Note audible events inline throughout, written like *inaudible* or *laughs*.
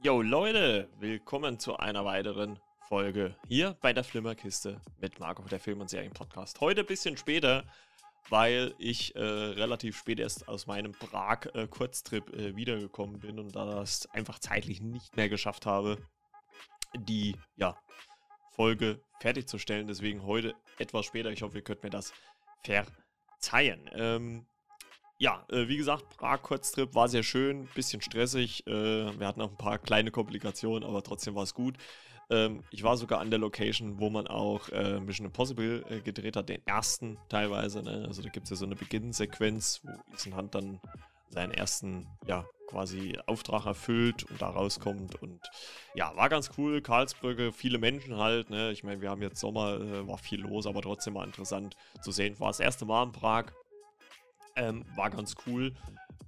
Yo Leute, willkommen zu einer weiteren Folge hier bei der Flimmerkiste mit Marco, der Film- und Serien-Podcast. Heute ein bisschen später, weil ich äh, relativ spät erst aus meinem Prag-Kurztrip äh, äh, wiedergekommen bin und da das einfach zeitlich nicht mehr geschafft habe, die ja, Folge fertigzustellen. Deswegen heute etwas später. Ich hoffe, ihr könnt mir das verzeihen. Ähm, ja, äh, wie gesagt, Prag-Kurztrip war sehr schön, bisschen stressig. Äh, wir hatten auch ein paar kleine Komplikationen, aber trotzdem war es gut. Ähm, ich war sogar an der Location, wo man auch äh, Mission Impossible äh, gedreht hat, den ersten teilweise. Ne? Also da gibt es ja so eine Beginnsequenz, wo Ethan Hunt dann seinen ersten, ja, quasi Auftrag erfüllt und da rauskommt. Und ja, war ganz cool. Karlsbrücke, viele Menschen halt. Ne? Ich meine, wir haben jetzt Sommer, äh, war viel los, aber trotzdem mal interessant zu sehen. War das erste Mal in Prag. Ähm, war ganz cool.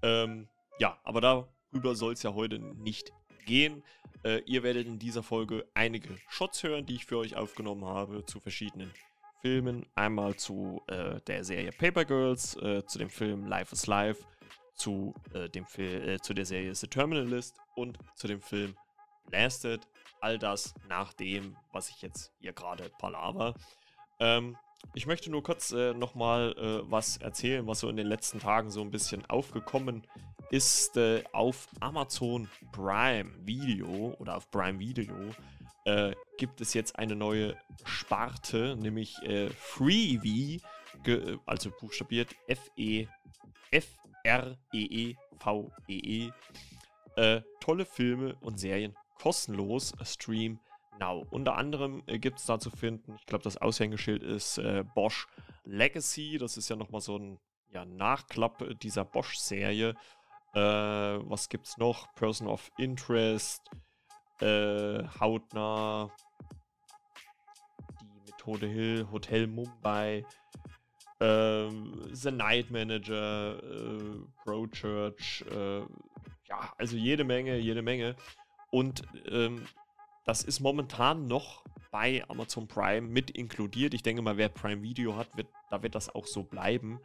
Ähm, ja, aber darüber soll es ja heute nicht gehen. Äh, ihr werdet in dieser Folge einige Shots hören, die ich für euch aufgenommen habe zu verschiedenen Filmen. Einmal zu äh, der Serie Paper Girls, äh, zu dem Film Life is Life, zu, äh, dem Fil äh, zu der Serie The Terminalist und zu dem Film Blasted. All das nach dem, was ich jetzt hier gerade palaver. Ähm, ich möchte nur kurz äh, nochmal äh, was erzählen, was so in den letzten Tagen so ein bisschen aufgekommen ist. Äh, auf Amazon Prime Video oder auf Prime Video äh, gibt es jetzt eine neue Sparte, nämlich äh, Freevee, also buchstabiert F-E, F-R-E-E-V-E-E. -E, tolle Filme und Serien kostenlos streamen Now. Unter anderem äh, gibt es da zu finden, ich glaube, das Aushängeschild ist äh, Bosch Legacy. Das ist ja nochmal so ein ja, Nachklapp dieser Bosch-Serie. Äh, was gibt's noch? Person of Interest, äh, Hautnah, die Methode Hill, Hotel Mumbai, äh, The Night Manager, äh, Pro Church, äh, ja, also jede Menge, jede Menge. Und ähm, das ist momentan noch bei Amazon Prime mit inkludiert. Ich denke mal, wer Prime Video hat, wird, da wird das auch so bleiben.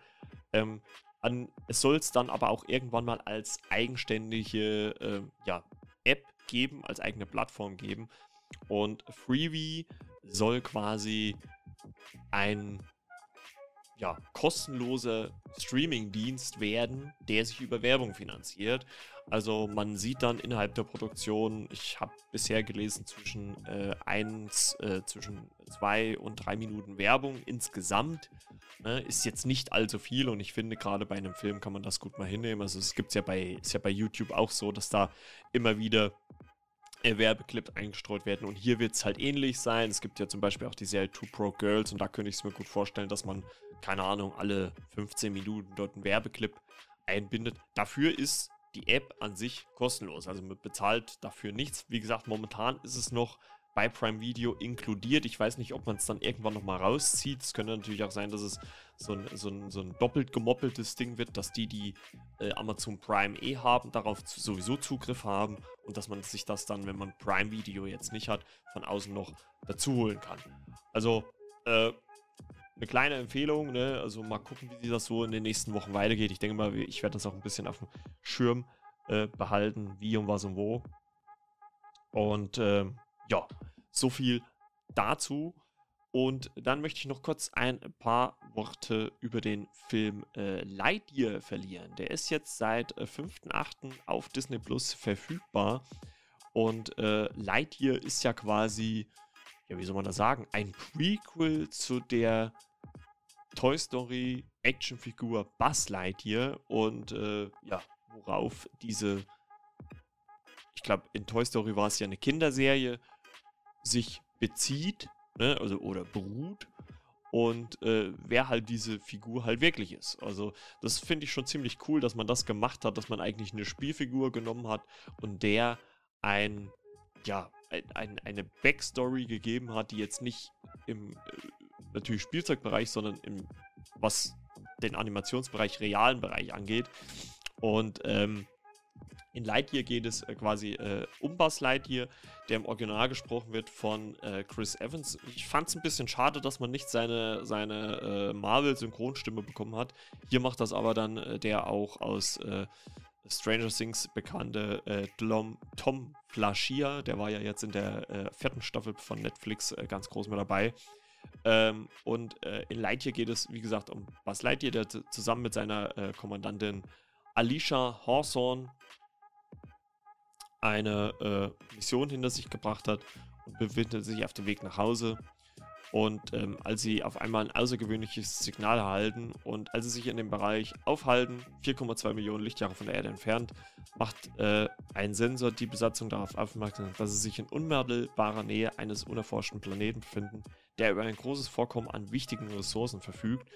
Ähm, an, es soll es dann aber auch irgendwann mal als eigenständige äh, ja, App geben, als eigene Plattform geben. Und Freebie soll quasi ein ja, kostenloser Streaming-Dienst werden, der sich über Werbung finanziert. Also man sieht dann innerhalb der Produktion, ich habe bisher gelesen, zwischen äh, eins, äh, zwischen zwei und drei Minuten Werbung insgesamt. Ne, ist jetzt nicht allzu viel und ich finde, gerade bei einem Film kann man das gut mal hinnehmen. Also es gibt ja ja bei YouTube auch so, dass da immer wieder äh, Werbeclips eingestreut werden. Und hier wird es halt ähnlich sein. Es gibt ja zum Beispiel auch die Serie Two Pro Girls und da könnte ich es mir gut vorstellen, dass man, keine Ahnung, alle 15 Minuten dort einen Werbeclip einbindet. Dafür ist die App an sich kostenlos. Also man bezahlt dafür nichts. Wie gesagt, momentan ist es noch bei Prime Video inkludiert. Ich weiß nicht, ob man es dann irgendwann nochmal rauszieht. Es könnte natürlich auch sein, dass es so ein, so ein, so ein doppelt gemoppeltes Ding wird, dass die, die äh, Amazon Prime eh haben, darauf zu, sowieso Zugriff haben und dass man sich das dann, wenn man Prime Video jetzt nicht hat, von außen noch dazu holen kann. Also, äh, eine kleine Empfehlung, ne? Also mal gucken, wie das so in den nächsten Wochen weitergeht. Ich denke mal, ich werde das auch ein bisschen auf dem Schirm äh, behalten, wie und was und wo. Und äh, ja, so viel dazu. Und dann möchte ich noch kurz ein paar Worte über den Film äh, Lightyear verlieren. Der ist jetzt seit äh, 5.8. auf Disney Plus verfügbar. Und äh, Lightyear ist ja quasi ja, wie soll man das sagen, ein Prequel zu der Toy Story Actionfigur Buzz Lightyear und äh, ja, worauf diese, ich glaube, in Toy Story war es ja eine Kinderserie, sich bezieht, ne, also oder beruht und äh, wer halt diese Figur halt wirklich ist. Also das finde ich schon ziemlich cool, dass man das gemacht hat, dass man eigentlich eine Spielfigur genommen hat und der ein ja ein, eine Backstory gegeben hat, die jetzt nicht im äh, natürlich Spielzeugbereich, sondern im was den Animationsbereich, realen Bereich angeht. Und ähm, in Lightyear geht es äh, quasi äh, um Buzz Lightyear, der im Original gesprochen wird von äh, Chris Evans. Ich fand es ein bisschen schade, dass man nicht seine, seine äh, Marvel-Synchronstimme bekommen hat. Hier macht das aber dann der auch aus Stranger Things bekannte äh, Tom Flaschier, der war ja jetzt in der äh, vierten Staffel von Netflix äh, ganz groß mit dabei. Ähm, und äh, in Lightyear geht es, wie gesagt, um Buzz Lightyear, der zusammen mit seiner äh, Kommandantin Alicia Hawthorne eine äh, Mission hinter sich gebracht hat und befindet sich auf dem Weg nach Hause. Und ähm, als sie auf einmal ein außergewöhnliches Signal erhalten und als sie sich in dem Bereich aufhalten, 4,2 Millionen Lichtjahre von der Erde entfernt, macht äh, ein Sensor die Besatzung darauf aufmerksam, dass sie sich in unmittelbarer Nähe eines unerforschten Planeten befinden, der über ein großes Vorkommen an wichtigen Ressourcen verfügt.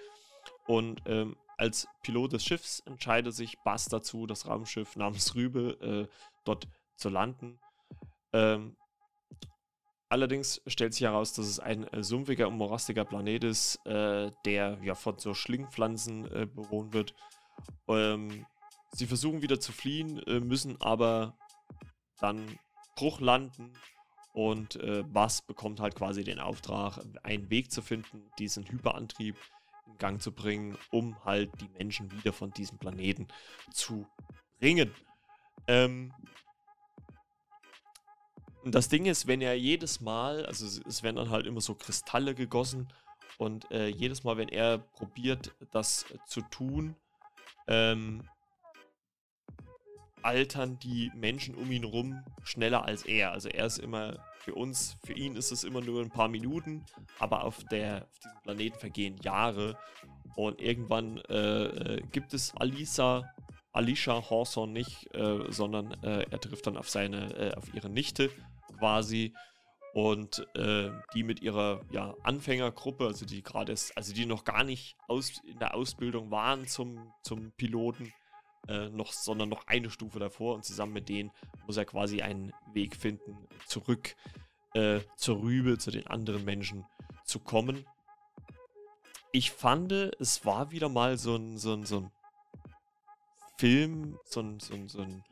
Und ähm, als Pilot des Schiffs entscheidet sich Bass dazu, das Raumschiff namens Rübe äh, dort zu landen. Ähm, allerdings stellt sich heraus, dass es ein äh, sumpfiger und morastiger Planet ist, äh, der ja von so Schlingpflanzen äh, bewohnt wird. Ähm, sie versuchen wieder zu fliehen, äh, müssen aber dann Bruch landen und äh, Bass bekommt halt quasi den Auftrag, einen Weg zu finden, diesen Hyperantrieb in Gang zu bringen, um halt die Menschen wieder von diesem Planeten zu bringen. Ähm, das Ding ist, wenn er jedes Mal, also es werden dann halt immer so Kristalle gegossen und äh, jedes Mal, wenn er probiert, das zu tun, ähm, altern die Menschen um ihn rum schneller als er. Also er ist immer für uns, für ihn ist es immer nur ein paar Minuten, aber auf, der, auf diesem Planeten vergehen Jahre. Und irgendwann äh, äh gibt es Alisa, Alicia Hawthorne nicht, äh, sondern äh, er trifft dann auf seine, äh, auf ihre Nichte quasi und äh, die mit ihrer ja, Anfängergruppe, also die gerade also die noch gar nicht aus, in der Ausbildung waren zum, zum Piloten, äh, noch, sondern noch eine Stufe davor und zusammen mit denen muss er quasi einen Weg finden, zurück äh, zur Rübe, zu den anderen Menschen zu kommen. Ich fand, es war wieder mal so ein, so ein, so ein Film, so ein, so ein, so ein,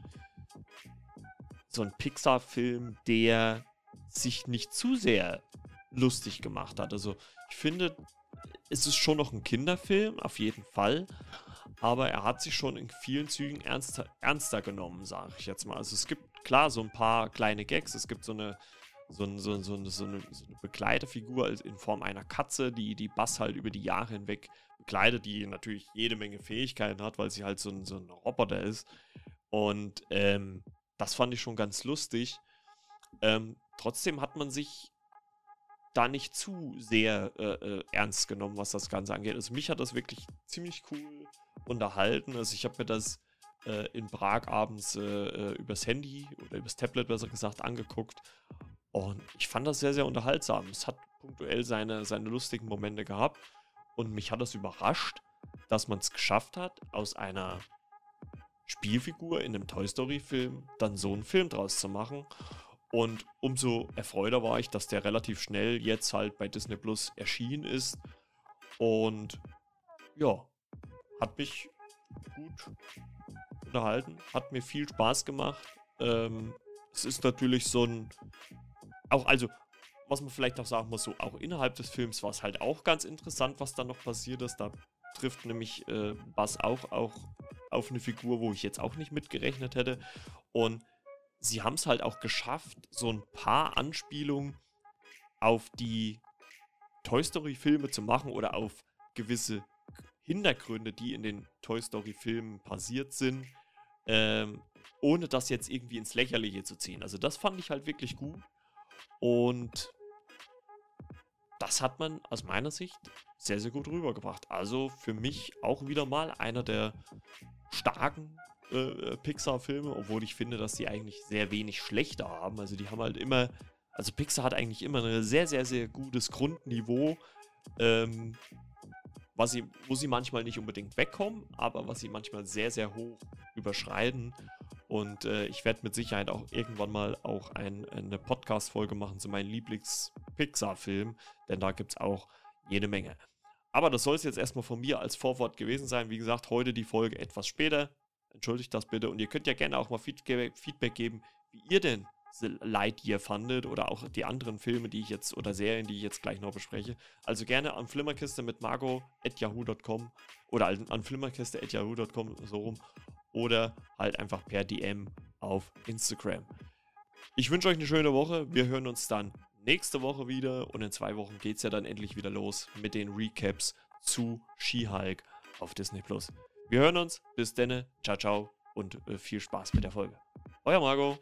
so ein Pixar-Film, der sich nicht zu sehr lustig gemacht hat. Also ich finde, es ist schon noch ein Kinderfilm, auf jeden Fall aber er hat sich schon in vielen Zügen ernster, ernster genommen, sage ich jetzt mal. Also es gibt klar so ein paar kleine Gags, es gibt so eine, so, ein, so, so, so, eine, so eine Begleiterfigur in Form einer Katze, die die Bass halt über die Jahre hinweg begleitet, die natürlich jede Menge Fähigkeiten hat, weil sie halt so ein, so ein Roboter ist. Und ähm, das fand ich schon ganz lustig. Ähm, trotzdem hat man sich da nicht zu sehr äh, äh, ernst genommen, was das Ganze angeht. Also mich hat das wirklich ziemlich cool unterhalten. Also ich habe mir das äh, in Prag abends äh, äh, übers Handy oder übers Tablet besser gesagt angeguckt. Und ich fand das sehr, sehr unterhaltsam. Es hat punktuell seine, seine lustigen Momente gehabt. Und mich hat das überrascht, dass man es geschafft hat, aus einer Spielfigur in einem Toy Story-Film dann so einen Film draus zu machen. Und umso erfreuter war ich, dass der relativ schnell jetzt halt bei Disney Plus erschienen ist. Und ja, hat mich gut unterhalten, hat mir viel Spaß gemacht. Ähm, es ist natürlich so ein, auch also, was man vielleicht auch sagen muss, so auch innerhalb des Films war es halt auch ganz interessant, was da noch passiert ist. Da trifft nämlich äh, Bass auch, auch auf eine Figur, wo ich jetzt auch nicht mitgerechnet hätte. Und sie haben es halt auch geschafft, so ein paar Anspielungen auf die Toy Story-Filme zu machen oder auf gewisse Hintergründe, die in den Toy Story-Filmen passiert sind, ähm, ohne das jetzt irgendwie ins Lächerliche zu ziehen. Also das fand ich halt wirklich gut. Und das hat man aus meiner Sicht sehr, sehr gut rübergebracht. Also für mich auch wieder mal einer der starken äh, Pixar-Filme, obwohl ich finde, dass die eigentlich sehr wenig schlechter haben. Also die haben halt immer, also Pixar hat eigentlich immer ein sehr, sehr, sehr gutes Grundniveau. Ähm, was sie, wo sie manchmal nicht unbedingt wegkommen, aber was sie manchmal sehr, sehr hoch überschreiten. Und äh, ich werde mit Sicherheit auch irgendwann mal auch ein, eine Podcast-Folge machen zu meinem Lieblings-Pixar-Film, denn da gibt es auch jede Menge. Aber das soll es jetzt erstmal von mir als Vorwort gewesen sein. Wie gesagt, heute die Folge etwas später. Entschuldigt das bitte. Und ihr könnt ja gerne auch mal Feedback geben, wie ihr denn Lightyear fandet oder auch die anderen Filme, die ich jetzt oder Serien, die ich jetzt gleich noch bespreche. Also gerne an Flimmerkiste mit margo.yahoo.com oder an flimmerkiste.yahoo.com so rum. oder halt einfach per DM auf Instagram. Ich wünsche euch eine schöne Woche. Wir hören uns dann nächste Woche wieder und in zwei Wochen geht es ja dann endlich wieder los mit den Recaps zu She-Hulk auf Disney Plus. Wir hören uns. Bis denne. Ciao, ciao und äh, viel Spaß mit der Folge. Euer Marco.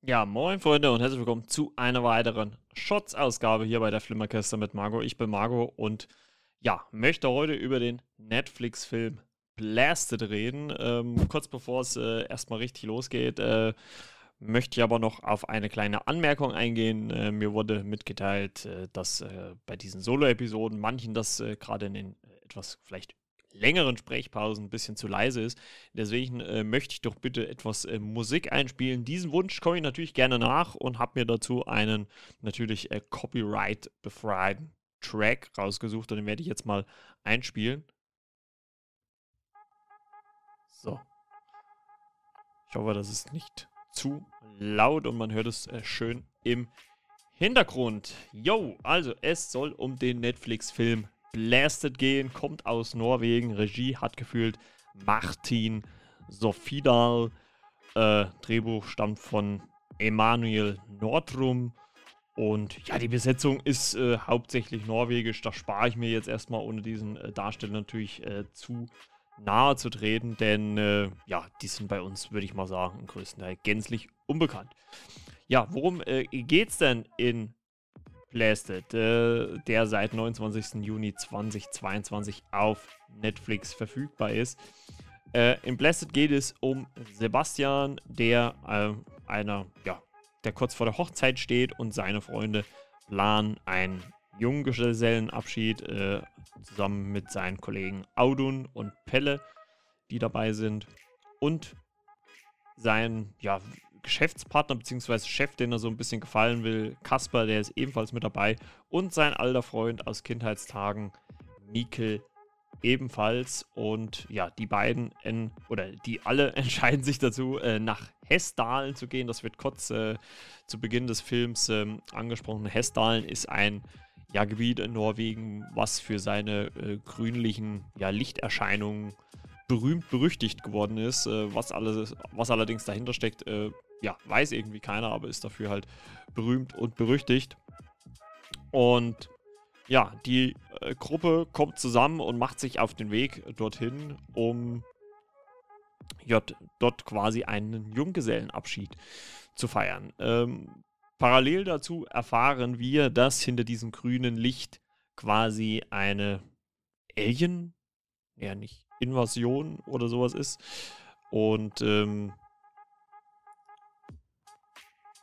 Ja, moin Freunde und herzlich willkommen zu einer weiteren Shots-Ausgabe hier bei der Flimmerkiste mit Marco. Ich bin Marco und ja, möchte heute über den Netflix-Film Blasted reden. Ähm, kurz bevor es äh, erstmal richtig losgeht, äh, möchte ich aber noch auf eine kleine Anmerkung eingehen. Äh, mir wurde mitgeteilt, äh, dass äh, bei diesen Solo-Episoden manchen das äh, gerade in den etwas vielleicht längeren Sprechpausen ein bisschen zu leise ist. Deswegen äh, möchte ich doch bitte etwas äh, Musik einspielen. Diesen Wunsch komme ich natürlich gerne nach und habe mir dazu einen natürlich copyright-befreiten Track rausgesucht und den werde ich jetzt mal einspielen. So. Ich hoffe, das ist nicht zu laut und man hört es äh, schön im Hintergrund. Yo, also es soll um den Netflix-Film Blasted gehen, kommt aus Norwegen. Regie hat gefühlt Martin Sofidal. Äh, Drehbuch stammt von Emanuel Nordrum. Und ja, die Besetzung ist äh, hauptsächlich norwegisch. Da spare ich mir jetzt erstmal, ohne diesen äh, Darsteller natürlich äh, zu nahe zu treten, denn äh, ja, die sind bei uns, würde ich mal sagen, im größten Teil gänzlich unbekannt. Ja, worum äh, es denn in Blasted, äh, der seit 29. Juni 2022 auf Netflix verfügbar ist. Äh, in Blasted geht es um Sebastian, der äh, einer, ja, der kurz vor der Hochzeit steht und seine Freunde planen einen Junggesellenabschied äh, zusammen mit seinen Kollegen Audun und Pelle, die dabei sind. Und sein, ja, Geschäftspartner bzw. Chef, den er so ein bisschen gefallen will, Kasper, der ist ebenfalls mit dabei und sein alter Freund aus Kindheitstagen, Mikkel, ebenfalls. Und ja, die beiden, en, oder die alle *laughs* entscheiden sich dazu, äh, nach Hessdalen zu gehen. Das wird kurz äh, zu Beginn des Films äh, angesprochen. Hessdalen ist ein ja, Gebiet in Norwegen, was für seine äh, grünlichen ja, Lichterscheinungen berühmt berüchtigt geworden ist. Äh, was, alles, was allerdings dahinter steckt, äh, ja, weiß irgendwie keiner, aber ist dafür halt berühmt und berüchtigt. Und ja, die äh, Gruppe kommt zusammen und macht sich auf den Weg dorthin, um ja, dort quasi einen Junggesellenabschied zu feiern. Ähm, parallel dazu erfahren wir, dass hinter diesem grünen Licht quasi eine Alien, ja nicht Invasion oder sowas ist. Und ähm,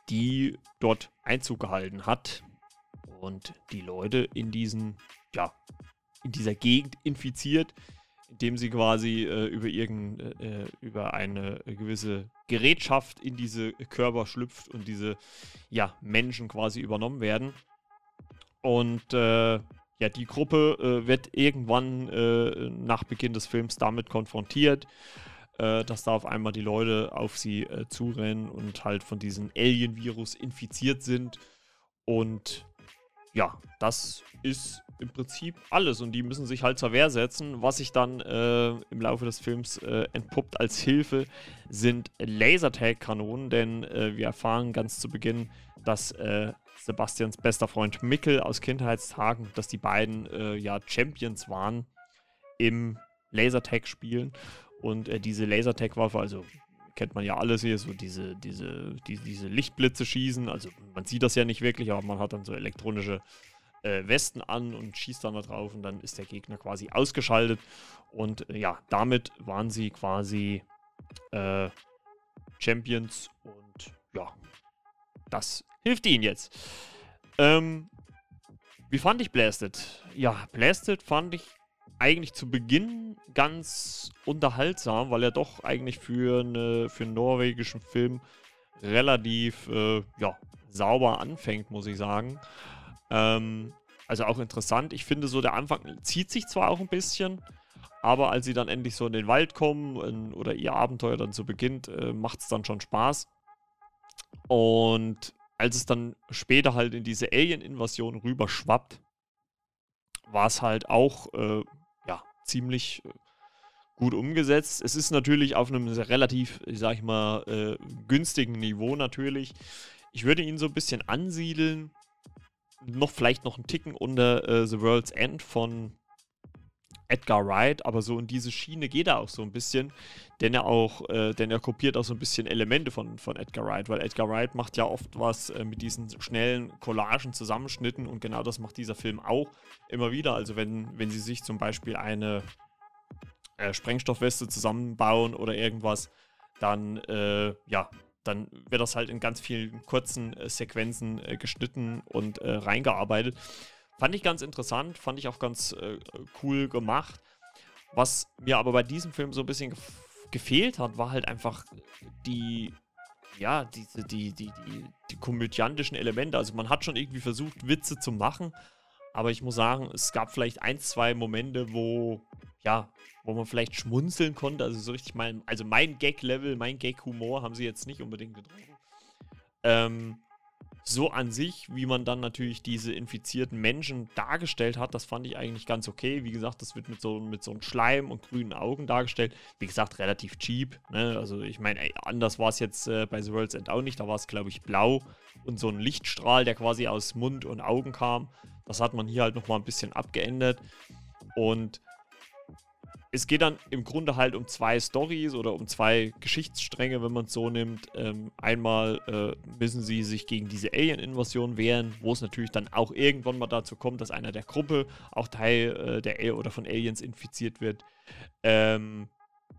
die dort Einzug gehalten hat und die Leute in diesen, ja, in dieser Gegend infiziert, indem sie quasi äh, über irgend, äh, über eine gewisse Gerätschaft in diese Körper schlüpft und diese ja, Menschen quasi übernommen werden. Und äh, ja, die Gruppe äh, wird irgendwann äh, nach Beginn des Films damit konfrontiert äh, dass da auf einmal die Leute auf sie äh, zurennen und halt von diesem Alien-Virus infiziert sind. Und ja, das ist im Prinzip alles und die müssen sich halt zur Wehr setzen. Was sich dann äh, im Laufe des Films äh, entpuppt als Hilfe sind Lasertag-Kanonen, denn äh, wir erfahren ganz zu Beginn, dass äh, Sebastians bester Freund Mickel aus Kindheitstagen, dass die beiden äh, ja Champions waren im Lasertag-Spielen und äh, diese Lasertag-Waffe, also kennt man ja alles hier, so diese, diese, die, diese Lichtblitze schießen. Also man sieht das ja nicht wirklich, aber man hat dann so elektronische äh, Westen an und schießt dann da drauf und dann ist der Gegner quasi ausgeschaltet. Und äh, ja, damit waren sie quasi äh, Champions und ja, das hilft ihnen jetzt. Ähm, wie fand ich Blasted? Ja, Blasted fand ich eigentlich zu Beginn ganz unterhaltsam, weil er doch eigentlich für, eine, für einen norwegischen Film relativ äh, ja, sauber anfängt, muss ich sagen. Ähm, also auch interessant. Ich finde so, der Anfang zieht sich zwar auch ein bisschen, aber als sie dann endlich so in den Wald kommen in, oder ihr Abenteuer dann so beginnt, äh, macht es dann schon Spaß. Und als es dann später halt in diese Alien-Invasion rüberschwappt, war es halt auch äh, ziemlich, gut umgesetzt. Es ist natürlich auf einem relativ, sag ich mal, äh, günstigen Niveau natürlich. Ich würde ihn so ein bisschen ansiedeln. Noch vielleicht noch einen Ticken unter äh, The World's End von Edgar Wright, aber so in diese Schiene geht er auch so ein bisschen, denn er auch, äh, denn er kopiert auch so ein bisschen Elemente von, von Edgar Wright, weil Edgar Wright macht ja oft was äh, mit diesen schnellen Collagen, Zusammenschnitten und genau das macht dieser Film auch immer wieder. Also wenn, wenn sie sich zum Beispiel eine äh, Sprengstoffweste zusammenbauen oder irgendwas, dann äh, ja, dann wird das halt in ganz vielen kurzen äh, Sequenzen äh, geschnitten und reingearbeitet. Fand ich ganz interessant, fand ich auch ganz äh, cool gemacht. Was mir aber bei diesem Film so ein bisschen gef gefehlt hat, war halt einfach die, ja, diese, die, die, die, die komödiantischen Elemente. Also man hat schon irgendwie versucht, Witze zu machen, aber ich muss sagen, es gab vielleicht ein, zwei Momente, wo, ja, wo man vielleicht schmunzeln konnte. Also so richtig mein, also mein Gag-Level, mein Gag-Humor haben sie jetzt nicht unbedingt getroffen. Ähm, so an sich, wie man dann natürlich diese infizierten Menschen dargestellt hat, das fand ich eigentlich ganz okay. Wie gesagt, das wird mit so, mit so einem Schleim und grünen Augen dargestellt. Wie gesagt, relativ cheap. Ne? Also ich meine, anders war es jetzt äh, bei The World's End auch nicht. Da war es, glaube ich, blau und so ein Lichtstrahl, der quasi aus Mund und Augen kam. Das hat man hier halt nochmal ein bisschen abgeändert. Und es geht dann im Grunde halt um zwei Stories oder um zwei Geschichtsstränge, wenn man es so nimmt. Ähm, einmal äh, müssen sie sich gegen diese Alien-Invasion wehren, wo es natürlich dann auch irgendwann mal dazu kommt, dass einer der Gruppe auch Teil äh, der A oder von Aliens infiziert wird. Ähm,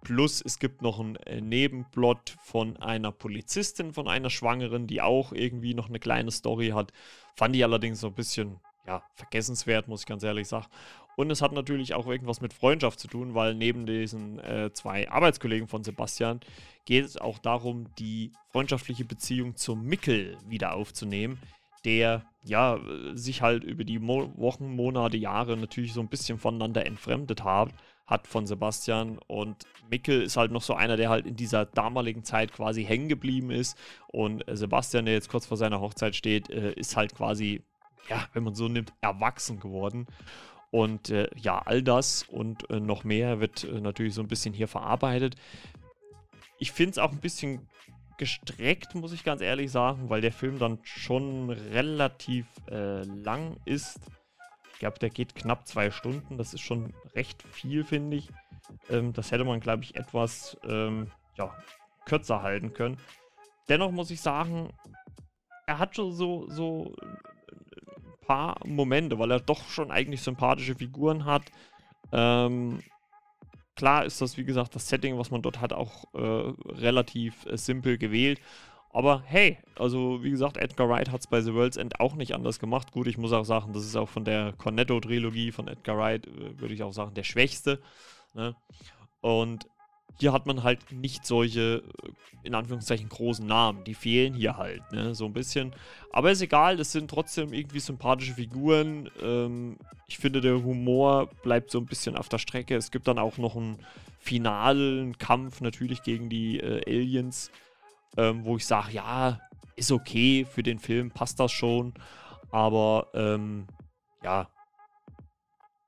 plus es gibt noch einen äh, Nebenplot von einer Polizistin, von einer Schwangeren, die auch irgendwie noch eine kleine Story hat. Fand ich allerdings so ein bisschen ja, vergessenswert, muss ich ganz ehrlich sagen. Und es hat natürlich auch irgendwas mit Freundschaft zu tun, weil neben diesen äh, zwei Arbeitskollegen von Sebastian geht es auch darum, die freundschaftliche Beziehung zum Mickel wieder aufzunehmen, der ja sich halt über die Mo Wochen, Monate, Jahre natürlich so ein bisschen voneinander entfremdet hat, hat von Sebastian. Und Mickel ist halt noch so einer, der halt in dieser damaligen Zeit quasi hängen geblieben ist. Und Sebastian, der jetzt kurz vor seiner Hochzeit steht, äh, ist halt quasi, ja, wenn man so nimmt, erwachsen geworden. Und äh, ja, all das und äh, noch mehr wird äh, natürlich so ein bisschen hier verarbeitet. Ich finde es auch ein bisschen gestreckt, muss ich ganz ehrlich sagen, weil der Film dann schon relativ äh, lang ist. Ich glaube, der geht knapp zwei Stunden. Das ist schon recht viel, finde ich. Ähm, das hätte man, glaube ich, etwas ähm, ja, kürzer halten können. Dennoch muss ich sagen, er hat schon so, so paar Momente, weil er doch schon eigentlich sympathische Figuren hat. Ähm, klar ist das, wie gesagt, das Setting, was man dort hat, auch äh, relativ äh, simpel gewählt. Aber hey, also wie gesagt, Edgar Wright hat es bei The World's End auch nicht anders gemacht. Gut, ich muss auch sagen, das ist auch von der Cornetto-Trilogie von Edgar Wright, äh, würde ich auch sagen, der schwächste. Ne? Und hier hat man halt nicht solche, äh, in Anführungszeichen, großen Namen. Die fehlen hier halt, ne? So ein bisschen. Aber ist egal, das sind trotzdem irgendwie sympathische Figuren. Ähm, ich finde, der Humor bleibt so ein bisschen auf der Strecke. Es gibt dann auch noch einen finalen Kampf natürlich gegen die äh, Aliens, ähm, wo ich sage, ja, ist okay für den Film, passt das schon. Aber ähm, ja,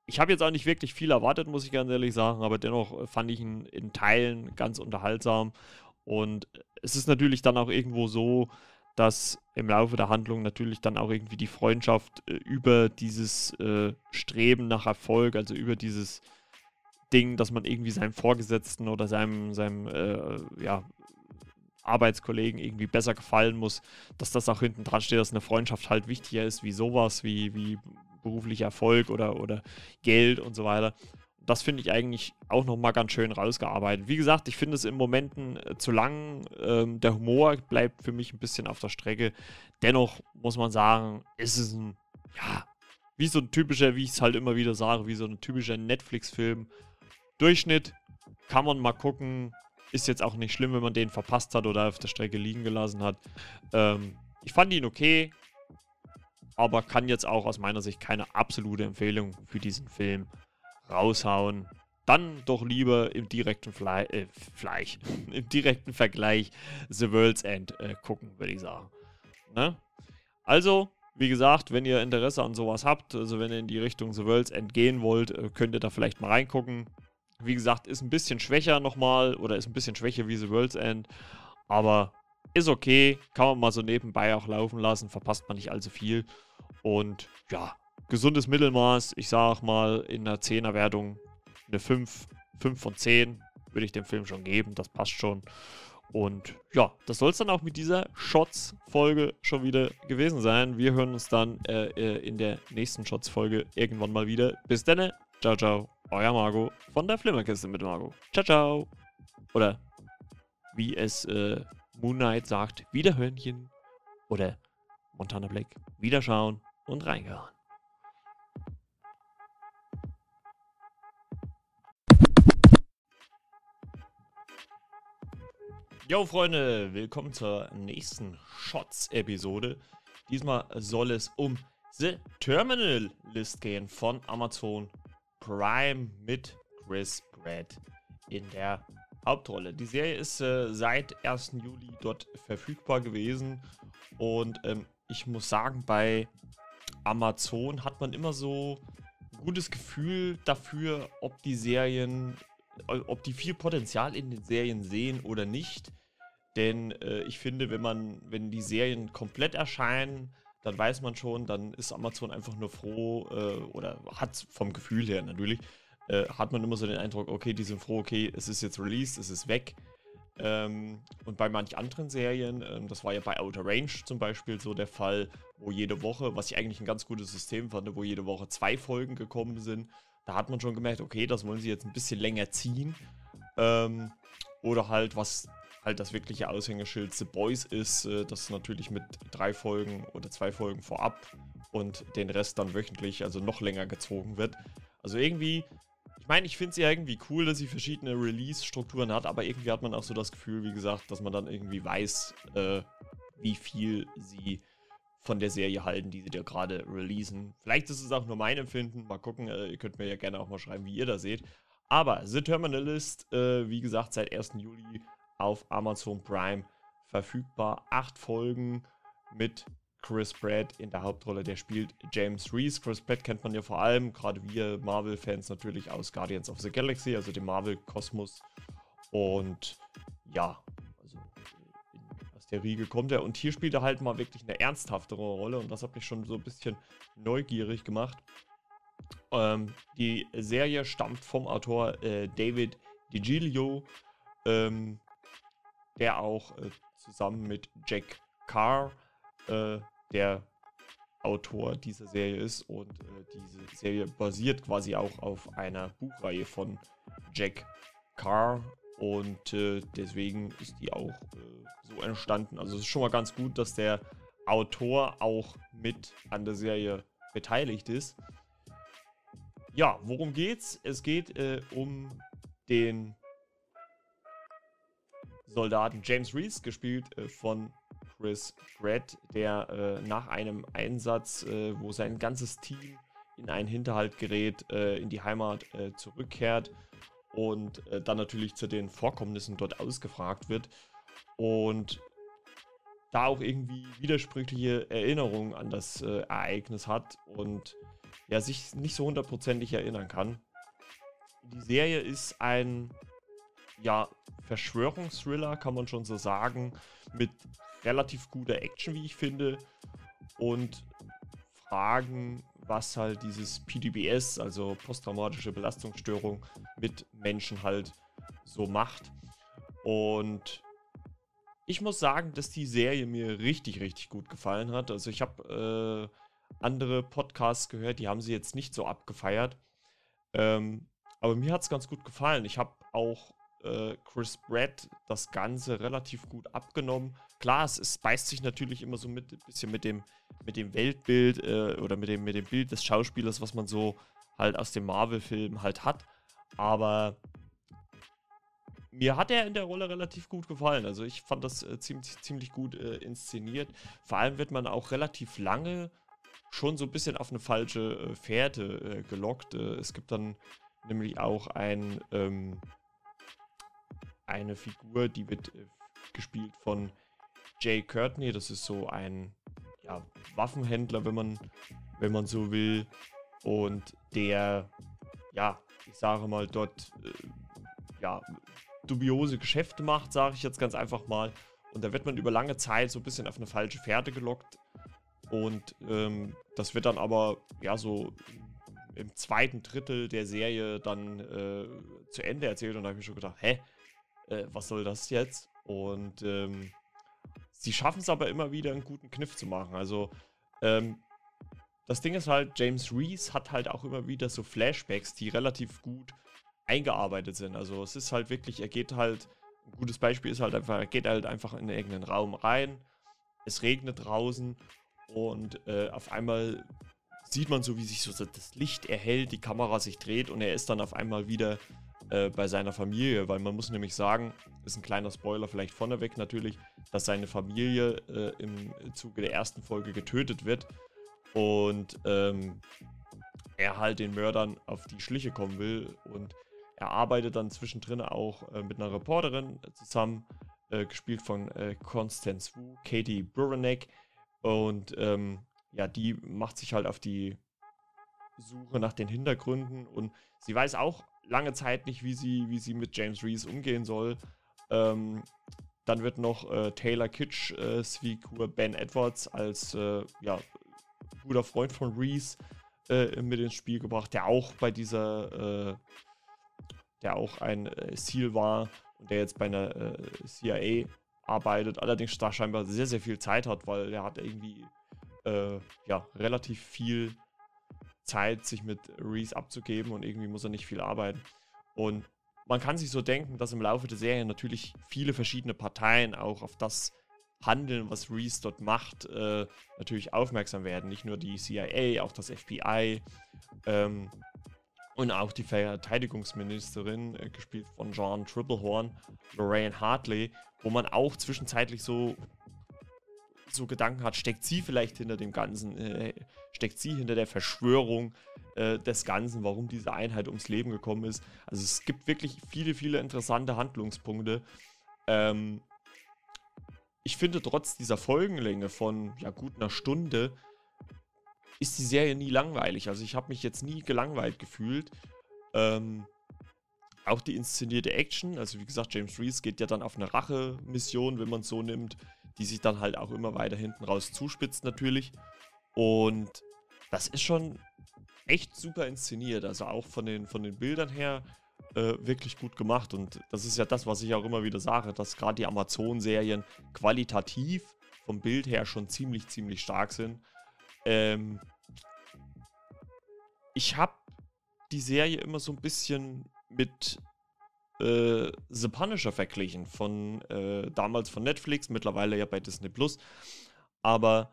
ich habe jetzt auch nicht wirklich viel erwartet, muss ich ganz ehrlich sagen, aber dennoch äh, fand ich ihn in Teilen ganz unterhaltsam. Und es ist natürlich dann auch irgendwo so, dass im Laufe der Handlung natürlich dann auch irgendwie die Freundschaft äh, über dieses äh, Streben nach Erfolg, also über dieses Ding, dass man irgendwie seinem Vorgesetzten oder seinem, seinem äh, ja, Arbeitskollegen irgendwie besser gefallen muss, dass das auch hinten dran steht, dass eine Freundschaft halt wichtiger ist wie sowas, wie, wie beruflicher Erfolg oder, oder Geld und so weiter. Das finde ich eigentlich auch nochmal ganz schön rausgearbeitet. Wie gesagt, ich finde es in Momenten äh, zu lang. Ähm, der Humor bleibt für mich ein bisschen auf der Strecke. Dennoch muss man sagen, ist es ein, ja, wie so ein typischer, wie ich es halt immer wieder sage, wie so ein typischer Netflix-Film. Durchschnitt kann man mal gucken. Ist jetzt auch nicht schlimm, wenn man den verpasst hat oder auf der Strecke liegen gelassen hat. Ähm, ich fand ihn okay aber kann jetzt auch aus meiner Sicht keine absolute Empfehlung für diesen Film raushauen. Dann doch lieber im direkten Fle äh, Fleisch, *laughs* im direkten Vergleich The World's End äh, gucken, würde ich sagen. Ne? Also, wie gesagt, wenn ihr Interesse an sowas habt, also wenn ihr in die Richtung The World's End gehen wollt, äh, könnt ihr da vielleicht mal reingucken. Wie gesagt, ist ein bisschen schwächer nochmal oder ist ein bisschen schwächer wie The World's End. Aber ist okay, kann man mal so nebenbei auch laufen lassen, verpasst man nicht allzu viel. Und ja, gesundes Mittelmaß. Ich sag mal in der 10er Wertung eine 5, 5 von 10 würde ich dem Film schon geben, das passt schon. Und ja, das soll es dann auch mit dieser Shots-Folge schon wieder gewesen sein. Wir hören uns dann äh, äh in der nächsten Shots-Folge irgendwann mal wieder. Bis dann, ciao, ciao, euer Margot von der Flimmerkiste mit Margot. Ciao, ciao. Oder wie es äh, Moon Knight sagt, Wiederhörnchen. Oder Montana Black, Wiederschauen und reingehören. Jo Freunde, willkommen zur nächsten Shots-Episode. Diesmal soll es um The Terminal List gehen von Amazon Prime mit Chris Pratt in der Hauptrolle. Die Serie ist äh, seit 1. Juli dort verfügbar gewesen und ähm, ich muss sagen, bei Amazon hat man immer so ein gutes Gefühl dafür, ob die Serien ob die viel Potenzial in den Serien sehen oder nicht. Denn äh, ich finde, wenn man, wenn die Serien komplett erscheinen, dann weiß man schon, dann ist Amazon einfach nur froh äh, oder hat vom Gefühl her natürlich, äh, hat man immer so den Eindruck, okay, die sind froh, okay, es ist jetzt released, es ist weg. Ähm, und bei manch anderen Serien, ähm, das war ja bei Outer Range zum Beispiel so der Fall, wo jede Woche, was ich eigentlich ein ganz gutes System fand, wo jede Woche zwei Folgen gekommen sind da hat man schon gemerkt, okay, das wollen sie jetzt ein bisschen länger ziehen. Ähm, oder halt, was halt das wirkliche Aushängeschild The Boys ist, äh, das natürlich mit drei Folgen oder zwei Folgen vorab und den Rest dann wöchentlich, also noch länger gezogen wird. Also irgendwie, ich meine, ich finde es ja irgendwie cool, dass sie verschiedene Release-Strukturen hat, aber irgendwie hat man auch so das Gefühl, wie gesagt, dass man dann irgendwie weiß, äh, wie viel sie von der Serie halten, die sie da gerade releasen. Vielleicht ist es auch nur mein Empfinden. Mal gucken. Äh, ihr könnt mir ja gerne auch mal schreiben, wie ihr das seht. Aber The Terminalist, äh, wie gesagt, seit 1. Juli auf Amazon Prime verfügbar. Acht Folgen mit Chris Pratt in der Hauptrolle. Der spielt James Reese. Chris Pratt kennt man ja vor allem, gerade wir Marvel-Fans natürlich aus Guardians of the Galaxy, also dem Marvel-Kosmos. Und ja, der Riege kommt er. Und hier spielt er halt mal wirklich eine ernsthaftere Rolle und das hat mich schon so ein bisschen neugierig gemacht. Ähm, die Serie stammt vom Autor äh, David DiGilio, ähm, der auch äh, zusammen mit Jack Carr äh, der Autor dieser Serie ist und äh, diese Serie basiert quasi auch auf einer Buchreihe von Jack Carr und äh, deswegen ist die auch äh, so entstanden. Also es ist schon mal ganz gut, dass der Autor auch mit an der Serie beteiligt ist. Ja, worum geht's? Es geht äh, um den Soldaten James Reese, gespielt äh, von Chris Pratt, der äh, nach einem Einsatz, äh, wo sein ganzes Team in einen Hinterhalt gerät, äh, in die Heimat äh, zurückkehrt und dann natürlich zu den Vorkommnissen dort ausgefragt wird und da auch irgendwie widersprüchliche Erinnerungen an das äh, Ereignis hat und ja, sich nicht so hundertprozentig erinnern kann. Die Serie ist ein ja, Verschwörungsthriller, kann man schon so sagen, mit relativ guter Action, wie ich finde, und Fragen, was halt dieses PTBS, also posttraumatische Belastungsstörung, mit Menschen halt so macht. Und ich muss sagen, dass die Serie mir richtig, richtig gut gefallen hat. Also ich habe äh, andere Podcasts gehört, die haben sie jetzt nicht so abgefeiert. Ähm, aber mir hat es ganz gut gefallen. Ich habe auch äh, Chris Pratt das Ganze relativ gut abgenommen. Klar, es, es beißt sich natürlich immer so mit ein bisschen mit dem, mit dem Weltbild äh, oder mit dem, mit dem Bild des Schauspielers, was man so halt aus dem Marvel-Film halt hat. Aber mir hat er in der Rolle relativ gut gefallen. Also ich fand das äh, ziemlich, ziemlich gut äh, inszeniert. Vor allem wird man auch relativ lange schon so ein bisschen auf eine falsche äh, Fährte äh, gelockt. Äh, es gibt dann nämlich auch ein, ähm, eine Figur, die wird äh, gespielt von Jay Courtney. Das ist so ein ja, Waffenhändler, wenn man, wenn man so will. Und der ja, ich sage mal, dort äh, ja, dubiose Geschäfte macht, sage ich jetzt ganz einfach mal. Und da wird man über lange Zeit so ein bisschen auf eine falsche Pferde gelockt. Und ähm, das wird dann aber ja so im zweiten Drittel der Serie dann äh, zu Ende erzählt. Und da habe ich mir schon gedacht, hä, äh, was soll das jetzt? Und ähm, sie schaffen es aber immer wieder, einen guten Kniff zu machen. Also ähm, das Ding ist halt, James Reese hat halt auch immer wieder so Flashbacks, die relativ gut eingearbeitet sind. Also es ist halt wirklich, er geht halt, ein gutes Beispiel ist halt einfach, er geht halt einfach in irgendeinen Raum rein, es regnet draußen und äh, auf einmal sieht man so, wie sich so das Licht erhält, die Kamera sich dreht und er ist dann auf einmal wieder äh, bei seiner Familie, weil man muss nämlich sagen, ist ein kleiner Spoiler vielleicht vorneweg natürlich, dass seine Familie äh, im Zuge der ersten Folge getötet wird und ähm, er halt den Mördern auf die Schliche kommen will und er arbeitet dann zwischendrin auch äh, mit einer Reporterin zusammen, äh, gespielt von äh, Constance Wu, Katie Buranek. Und ähm, ja, die macht sich halt auf die Suche nach den Hintergründen und sie weiß auch lange Zeit nicht, wie sie, wie sie mit James Reese umgehen soll. Ähm, dann wird noch äh, Taylor Kitsch, äh, Figur Ben Edwards als äh, ja, guter Freund von Reese äh, mit ins Spiel gebracht, der auch bei dieser äh, der auch ein äh, Seal war und der jetzt bei einer äh, CIA arbeitet, allerdings da scheinbar sehr, sehr viel Zeit hat, weil er hat irgendwie ja, relativ viel Zeit, sich mit Reese abzugeben und irgendwie muss er nicht viel arbeiten. Und man kann sich so denken, dass im Laufe der Serie natürlich viele verschiedene Parteien auch auf das Handeln, was Reese dort macht, äh, natürlich aufmerksam werden. Nicht nur die CIA, auch das FBI. Ähm, und auch die Verteidigungsministerin, äh, gespielt von John Triplehorn, Lorraine Hartley, wo man auch zwischenzeitlich so, so Gedanken hat, steckt sie vielleicht hinter dem Ganzen, äh, steckt sie hinter der Verschwörung äh, des Ganzen, warum diese Einheit ums Leben gekommen ist. Also es gibt wirklich viele, viele interessante Handlungspunkte. Ähm, ich finde trotz dieser Folgenlänge von ja, gut einer Stunde, ist die Serie nie langweilig. Also ich habe mich jetzt nie gelangweilt gefühlt. Ähm, auch die inszenierte Action, also wie gesagt, James Reese geht ja dann auf eine Rache-Mission, wenn man es so nimmt, die sich dann halt auch immer weiter hinten raus zuspitzt natürlich. Und das ist schon echt super inszeniert, also auch von den, von den Bildern her äh, wirklich gut gemacht. Und das ist ja das, was ich auch immer wieder sage, dass gerade die Amazon-Serien qualitativ vom Bild her schon ziemlich, ziemlich stark sind. Ähm, ich habe die Serie immer so ein bisschen mit äh, The Punisher verglichen, von äh, damals von Netflix, mittlerweile ja bei Disney Plus. Aber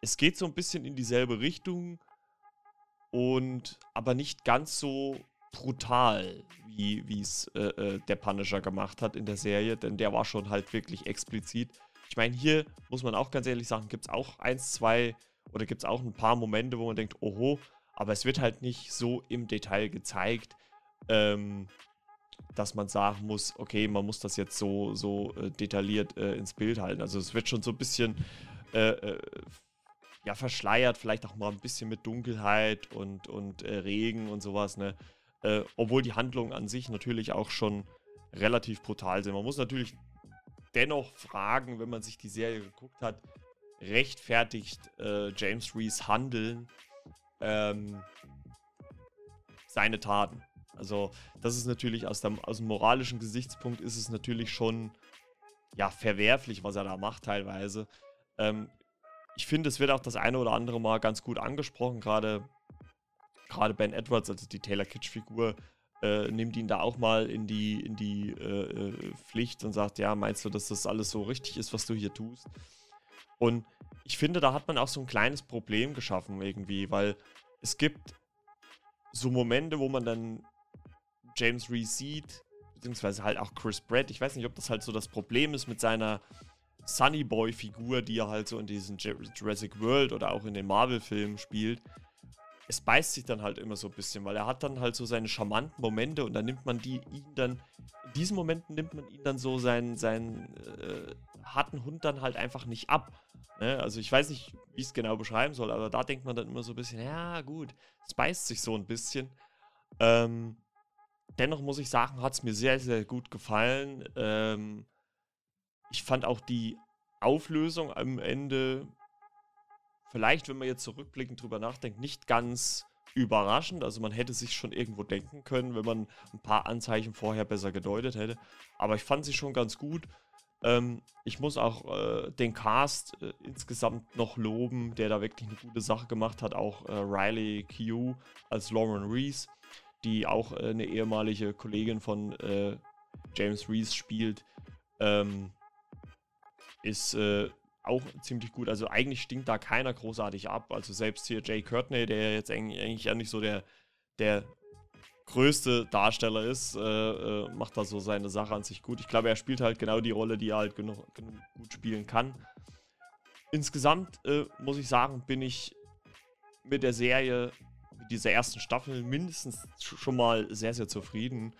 es geht so ein bisschen in dieselbe Richtung und aber nicht ganz so brutal, wie es äh, äh, der Punisher gemacht hat in der Serie, denn der war schon halt wirklich explizit. Ich meine, hier muss man auch ganz ehrlich sagen, gibt es auch eins, zwei oder gibt es auch ein paar Momente, wo man denkt, oho, aber es wird halt nicht so im Detail gezeigt, ähm, dass man sagen muss, okay, man muss das jetzt so, so äh, detailliert äh, ins Bild halten. Also es wird schon so ein bisschen äh, äh ja, verschleiert, vielleicht auch mal ein bisschen mit Dunkelheit und, und äh, Regen und sowas, ne? Äh, obwohl die Handlungen an sich natürlich auch schon relativ brutal sind. Man muss natürlich dennoch fragen, wenn man sich die Serie geguckt hat, rechtfertigt James Rees Handeln ähm, seine Taten. Also das ist natürlich aus dem, aus dem moralischen Gesichtspunkt ist es natürlich schon ja verwerflich, was er da macht teilweise. Ähm, ich finde, es wird auch das eine oder andere Mal ganz gut angesprochen, gerade gerade Ben Edwards, also die Taylor Kitsch-Figur, äh, nimmt ihn da auch mal in die, in die äh, äh, Pflicht und sagt, ja, meinst du, dass das alles so richtig ist, was du hier tust? Und ich finde, da hat man auch so ein kleines Problem geschaffen irgendwie, weil es gibt so Momente, wo man dann James Reese beziehungsweise halt auch Chris Pratt. Ich weiß nicht, ob das halt so das Problem ist mit seiner Sunny Boy-Figur, die er halt so in diesen Jurassic World oder auch in den Marvel-Filmen spielt. Es beißt sich dann halt immer so ein bisschen, weil er hat dann halt so seine charmanten Momente und dann nimmt man die ihn dann, in diesen Momenten nimmt man ihn dann so seinen, seinen äh, harten Hund dann halt einfach nicht ab. Ne? Also ich weiß nicht, wie ich es genau beschreiben soll, aber da denkt man dann immer so ein bisschen, ja gut, es beißt sich so ein bisschen. Ähm, dennoch muss ich sagen, hat es mir sehr, sehr gut gefallen. Ähm, ich fand auch die Auflösung am Ende, vielleicht, wenn man jetzt zurückblickend drüber nachdenkt, nicht ganz überraschend. Also man hätte sich schon irgendwo denken können, wenn man ein paar Anzeichen vorher besser gedeutet hätte. Aber ich fand sie schon ganz gut. Ähm, ich muss auch äh, den Cast äh, insgesamt noch loben, der da wirklich eine gute Sache gemacht hat. Auch äh, Riley Q als Lauren Reese, die auch äh, eine ehemalige Kollegin von äh, James Reese spielt, ähm, ist äh, auch ziemlich gut. Also eigentlich stinkt da keiner großartig ab. Also selbst hier Jay Courtney, der jetzt eigentlich ja nicht so der, der größte Darsteller ist, äh, äh, macht da so seine Sache an sich gut. Ich glaube, er spielt halt genau die Rolle, die er halt genug, genug gut spielen kann. Insgesamt äh, muss ich sagen, bin ich mit der Serie, mit dieser ersten Staffel mindestens schon mal sehr, sehr zufrieden.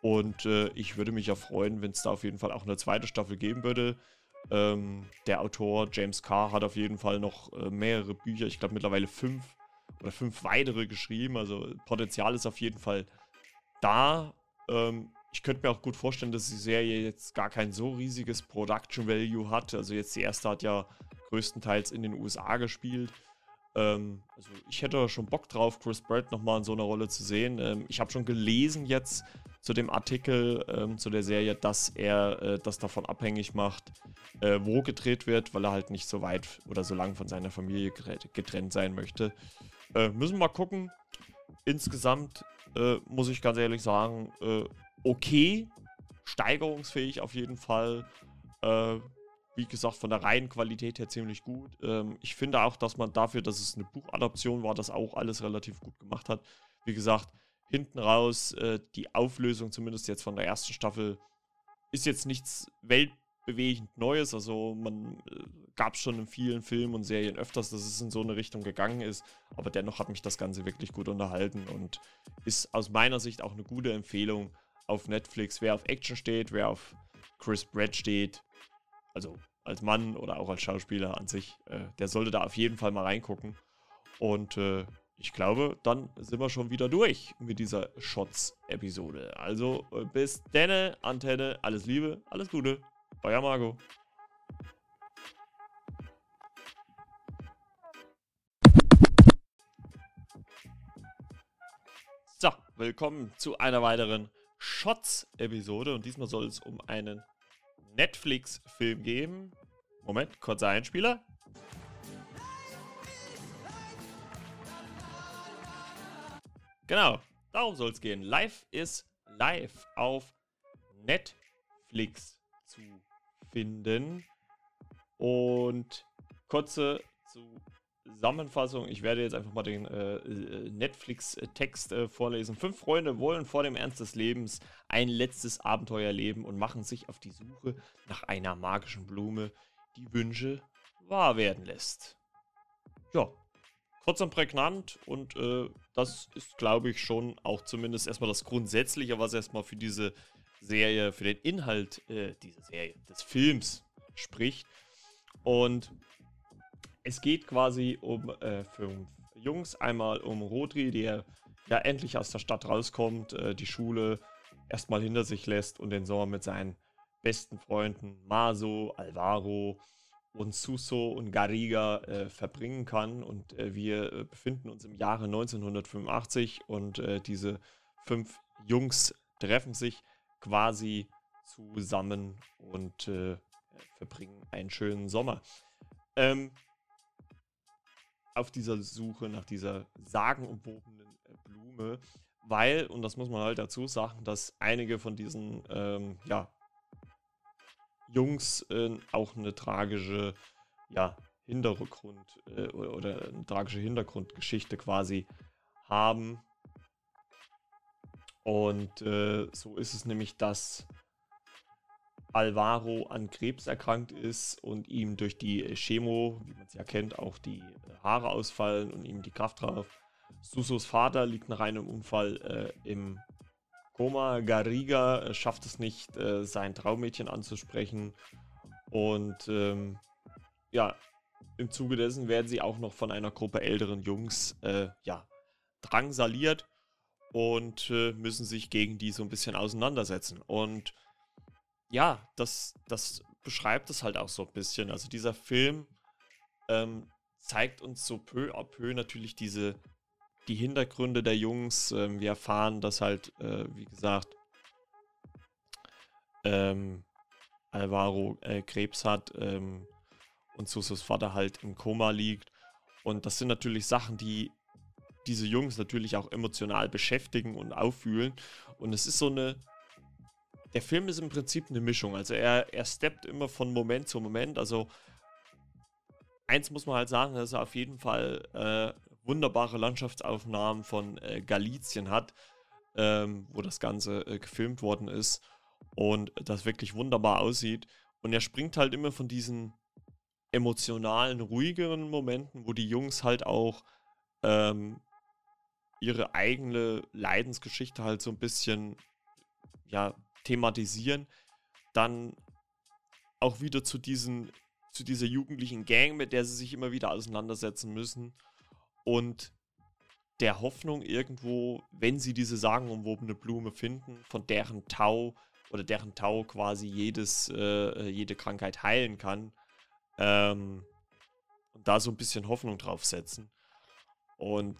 Und äh, ich würde mich ja freuen, wenn es da auf jeden Fall auch eine zweite Staffel geben würde. Ähm, der Autor James Carr hat auf jeden Fall noch äh, mehrere Bücher, ich glaube mittlerweile fünf oder fünf weitere geschrieben. Also Potenzial ist auf jeden Fall da. Ähm, ich könnte mir auch gut vorstellen, dass die Serie jetzt gar kein so riesiges Production Value hat. Also jetzt die erste hat ja größtenteils in den USA gespielt. Ähm, also ich hätte schon Bock drauf, Chris Pratt nochmal in so einer Rolle zu sehen. Ähm, ich habe schon gelesen jetzt zu dem Artikel ähm, zu der Serie, dass er äh, das davon abhängig macht, äh, wo gedreht wird, weil er halt nicht so weit oder so lang von seiner Familie getrennt sein möchte. Äh, müssen wir mal gucken. Insgesamt äh, muss ich ganz ehrlich sagen, äh, okay, steigerungsfähig auf jeden Fall. Wie gesagt, von der reinen Qualität her ziemlich gut. Ähm, ich finde auch, dass man dafür, dass es eine Buchadaption war, das auch alles relativ gut gemacht hat. Wie gesagt, hinten raus, äh, die Auflösung, zumindest jetzt von der ersten Staffel, ist jetzt nichts weltbewegend Neues. Also man äh, gab es schon in vielen Filmen und Serien öfters, dass es in so eine Richtung gegangen ist. Aber dennoch hat mich das Ganze wirklich gut unterhalten und ist aus meiner Sicht auch eine gute Empfehlung auf Netflix. Wer auf Action steht, wer auf Chris Brett steht, also als Mann oder auch als Schauspieler an sich, äh, der sollte da auf jeden Fall mal reingucken. Und äh, ich glaube, dann sind wir schon wieder durch mit dieser Shots-Episode. Also äh, bis denne, Antenne, alles Liebe, alles Gute. Euer Marco. So, willkommen zu einer weiteren Shots-Episode. Und diesmal soll es um einen Netflix-Film geben. Moment, kurzer Einspieler. Genau, darum soll es gehen. Live ist live auf Netflix zu finden. Und kurze Zusammenfassung. Ich werde jetzt einfach mal den äh, äh Netflix-Text äh, vorlesen. Fünf Freunde wollen vor dem Ernst des Lebens ein letztes Abenteuer leben und machen sich auf die Suche nach einer magischen Blume, die Wünsche wahr werden lässt. Ja, kurz und prägnant und äh, das ist, glaube ich, schon auch zumindest erstmal das Grundsätzliche, was erstmal für diese Serie, für den Inhalt äh, dieser Serie, des Films spricht. Und es geht quasi um äh, fünf Jungs. Einmal um Rodri, der ja endlich aus der Stadt rauskommt, äh, die Schule erstmal hinter sich lässt und den Sommer mit seinen besten Freunden Maso, Alvaro, und Suso und Garriga äh, verbringen kann. Und äh, wir äh, befinden uns im Jahre 1985 und äh, diese fünf Jungs treffen sich quasi zusammen und verbringen einen schönen Sommer. Ähm, auf dieser Suche nach dieser sagenumwobenen äh, Blume, weil, und das muss man halt dazu sagen, dass einige von diesen ähm, ja, Jungs äh, auch eine tragische ja, Hintergrund äh, oder, eine tragische Hintergrundgeschichte quasi haben. Und äh, so ist es nämlich, dass Alvaro an Krebs erkrankt ist und ihm durch die Chemo, wie man es ja kennt, auch die Haare ausfallen und ihm die Kraft drauf. Susos Vater liegt nach einem Unfall äh, im Koma Garriga äh, schafft es nicht, äh, sein Traummädchen anzusprechen. Und ähm, ja, im Zuge dessen werden sie auch noch von einer Gruppe älteren Jungs äh, ja, drangsaliert. und äh, müssen sich gegen die so ein bisschen auseinandersetzen. Und ja, das, das beschreibt es halt auch so ein bisschen. Also dieser Film ähm, zeigt uns so peu à peu natürlich diese, die Hintergründe der Jungs. Ähm, wir erfahren, dass halt, äh, wie gesagt, ähm, Alvaro äh, Krebs hat ähm, und Susos Vater halt im Koma liegt. Und das sind natürlich Sachen, die diese Jungs natürlich auch emotional beschäftigen und auffühlen. Und es ist so eine. Der Film ist im Prinzip eine Mischung. Also er, er steppt immer von Moment zu Moment. Also eins muss man halt sagen, dass er auf jeden Fall äh, wunderbare Landschaftsaufnahmen von äh, Galizien hat, ähm, wo das Ganze äh, gefilmt worden ist und das wirklich wunderbar aussieht. Und er springt halt immer von diesen emotionalen, ruhigeren Momenten, wo die Jungs halt auch ähm, ihre eigene Leidensgeschichte halt so ein bisschen ja, thematisieren, dann auch wieder zu diesen zu dieser jugendlichen Gang, mit der sie sich immer wieder auseinandersetzen müssen und der Hoffnung irgendwo, wenn sie diese sagenumwobene Blume finden, von deren Tau oder deren Tau quasi jedes, äh, jede Krankheit heilen kann, ähm, und da so ein bisschen Hoffnung drauf setzen. Und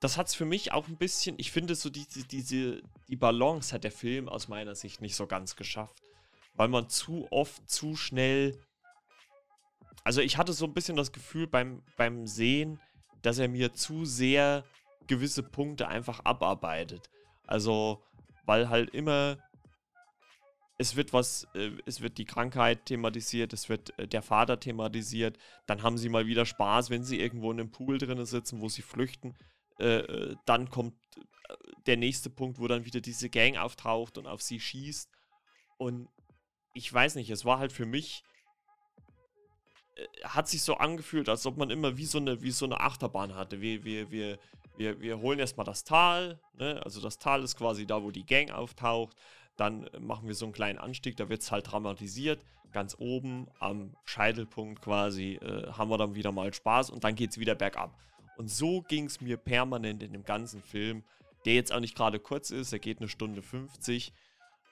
das hat es für mich auch ein bisschen, ich finde so diese, diese, die Balance hat der Film aus meiner Sicht nicht so ganz geschafft, weil man zu oft, zu schnell, also ich hatte so ein bisschen das Gefühl beim, beim Sehen, dass er mir zu sehr gewisse Punkte einfach abarbeitet. Also, weil halt immer es wird was, äh, es wird die Krankheit thematisiert, es wird äh, der Vater thematisiert, dann haben sie mal wieder Spaß, wenn sie irgendwo in einem Pool drinnen sitzen, wo sie flüchten. Äh, äh dann kommt äh, der nächste Punkt, wo dann wieder diese Gang auftaucht und auf sie schießt. Und ich weiß nicht, es war halt für mich, äh, hat sich so angefühlt, als ob man immer wie so eine, wie so eine Achterbahn hatte. Wir, wir, wir, wir, wir holen erstmal das Tal, ne? also das Tal ist quasi da, wo die Gang auftaucht dann machen wir so einen kleinen Anstieg, da wird es halt dramatisiert. Ganz oben am Scheitelpunkt quasi äh, haben wir dann wieder mal Spaß und dann geht es wieder bergab. Und so ging es mir permanent in dem ganzen Film, der jetzt auch nicht gerade kurz ist, er geht eine Stunde 50.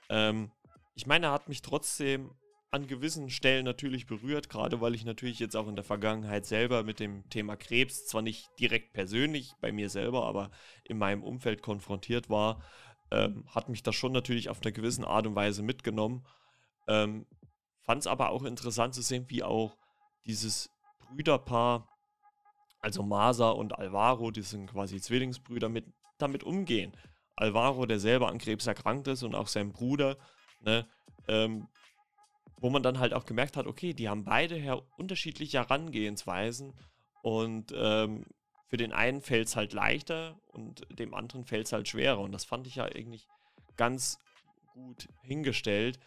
Ähm, ich meine, er hat mich trotzdem an gewissen Stellen natürlich berührt, gerade weil ich natürlich jetzt auch in der Vergangenheit selber mit dem Thema Krebs, zwar nicht direkt persönlich bei mir selber, aber in meinem Umfeld konfrontiert war ähm, hat mich das schon natürlich auf eine gewisse Art und Weise mitgenommen. Ähm, Fand es aber auch interessant zu sehen, wie auch dieses Brüderpaar, also Masa und Alvaro, die sind quasi Zwillingsbrüder, mit, damit umgehen. Alvaro, der selber an Krebs erkrankt ist und auch sein Bruder, ne, ähm, wo man dann halt auch gemerkt hat, okay, die haben beide her unterschiedliche Herangehensweisen und ähm, für den einen fällt es halt leichter und dem anderen fällt es halt schwerer. Und das fand ich ja eigentlich ganz gut hingestellt.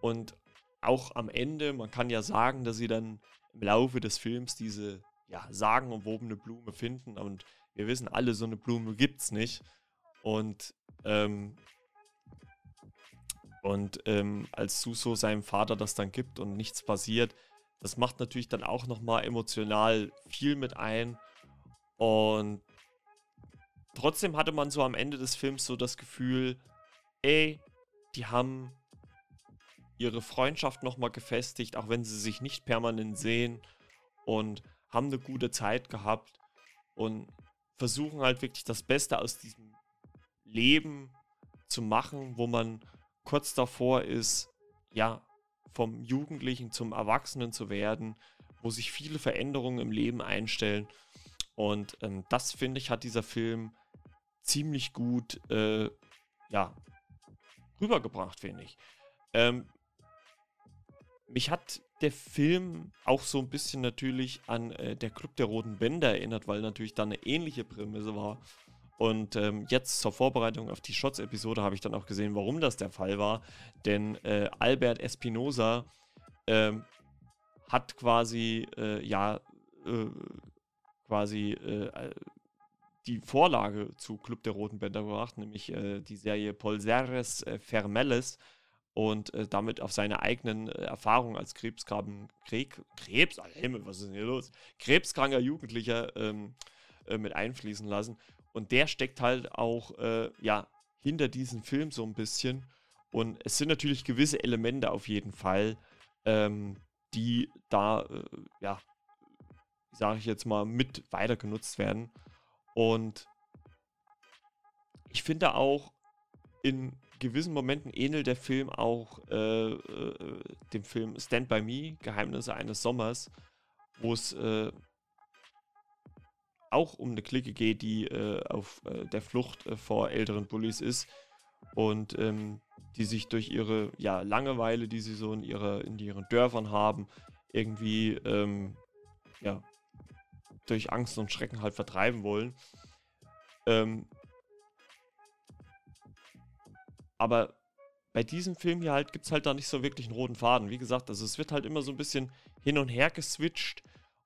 Und auch am Ende, man kann ja sagen, dass sie dann im Laufe des Films diese ja, sagenumwobene Blume finden. Und wir wissen alle, so eine Blume gibt es nicht. Und, ähm, und ähm, als Suso seinem Vater das dann gibt und nichts passiert, das macht natürlich dann auch nochmal emotional viel mit ein. Und trotzdem hatte man so am Ende des Films so das Gefühl, ey, die haben ihre Freundschaft nochmal gefestigt, auch wenn sie sich nicht permanent sehen und haben eine gute Zeit gehabt und versuchen halt wirklich das Beste aus diesem Leben zu machen, wo man kurz davor ist, ja, vom Jugendlichen zum Erwachsenen zu werden, wo sich viele Veränderungen im Leben einstellen und ähm, das, finde ich, hat dieser Film ziemlich gut äh, ja, rübergebracht, finde ich. Ähm, mich hat der Film auch so ein bisschen natürlich an äh, der Club der Roten Bänder erinnert, weil natürlich da eine ähnliche Prämisse war. Und ähm, jetzt zur Vorbereitung auf die Shots-Episode habe ich dann auch gesehen, warum das der Fall war. Denn äh, Albert Espinosa ähm, hat quasi äh, ja äh, quasi äh, die Vorlage zu Club der Roten Bänder gebracht, nämlich äh, die Serie Polseres äh, Vermelles und äh, damit auf seine eigenen äh, Erfahrungen als Krebskranken, Krebs, Krebs, Himmel, was ist denn hier los? Krebskranker Jugendlicher ähm, äh, mit einfließen lassen. und der steckt halt auch, äh, ja, hinter diesem Film so ein bisschen. Und es sind natürlich gewisse Elemente auf jeden Fall, ähm, die da, äh, ja, sage ich jetzt mal, mit weiter genutzt werden. Und ich finde auch, in gewissen Momenten ähnelt der Film auch äh, äh, dem Film Stand By Me, Geheimnisse eines Sommers, wo es äh, auch um eine Clique geht, die äh, auf äh, der Flucht äh, vor älteren Bullies ist und ähm, die sich durch ihre ja, Langeweile, die sie so in, ihre, in ihren Dörfern haben, irgendwie ähm, ja, durch Angst und Schrecken halt vertreiben wollen. Ähm, aber bei diesem Film hier halt gibt es halt da nicht so wirklich einen roten Faden. Wie gesagt, also es wird halt immer so ein bisschen hin und her geswitcht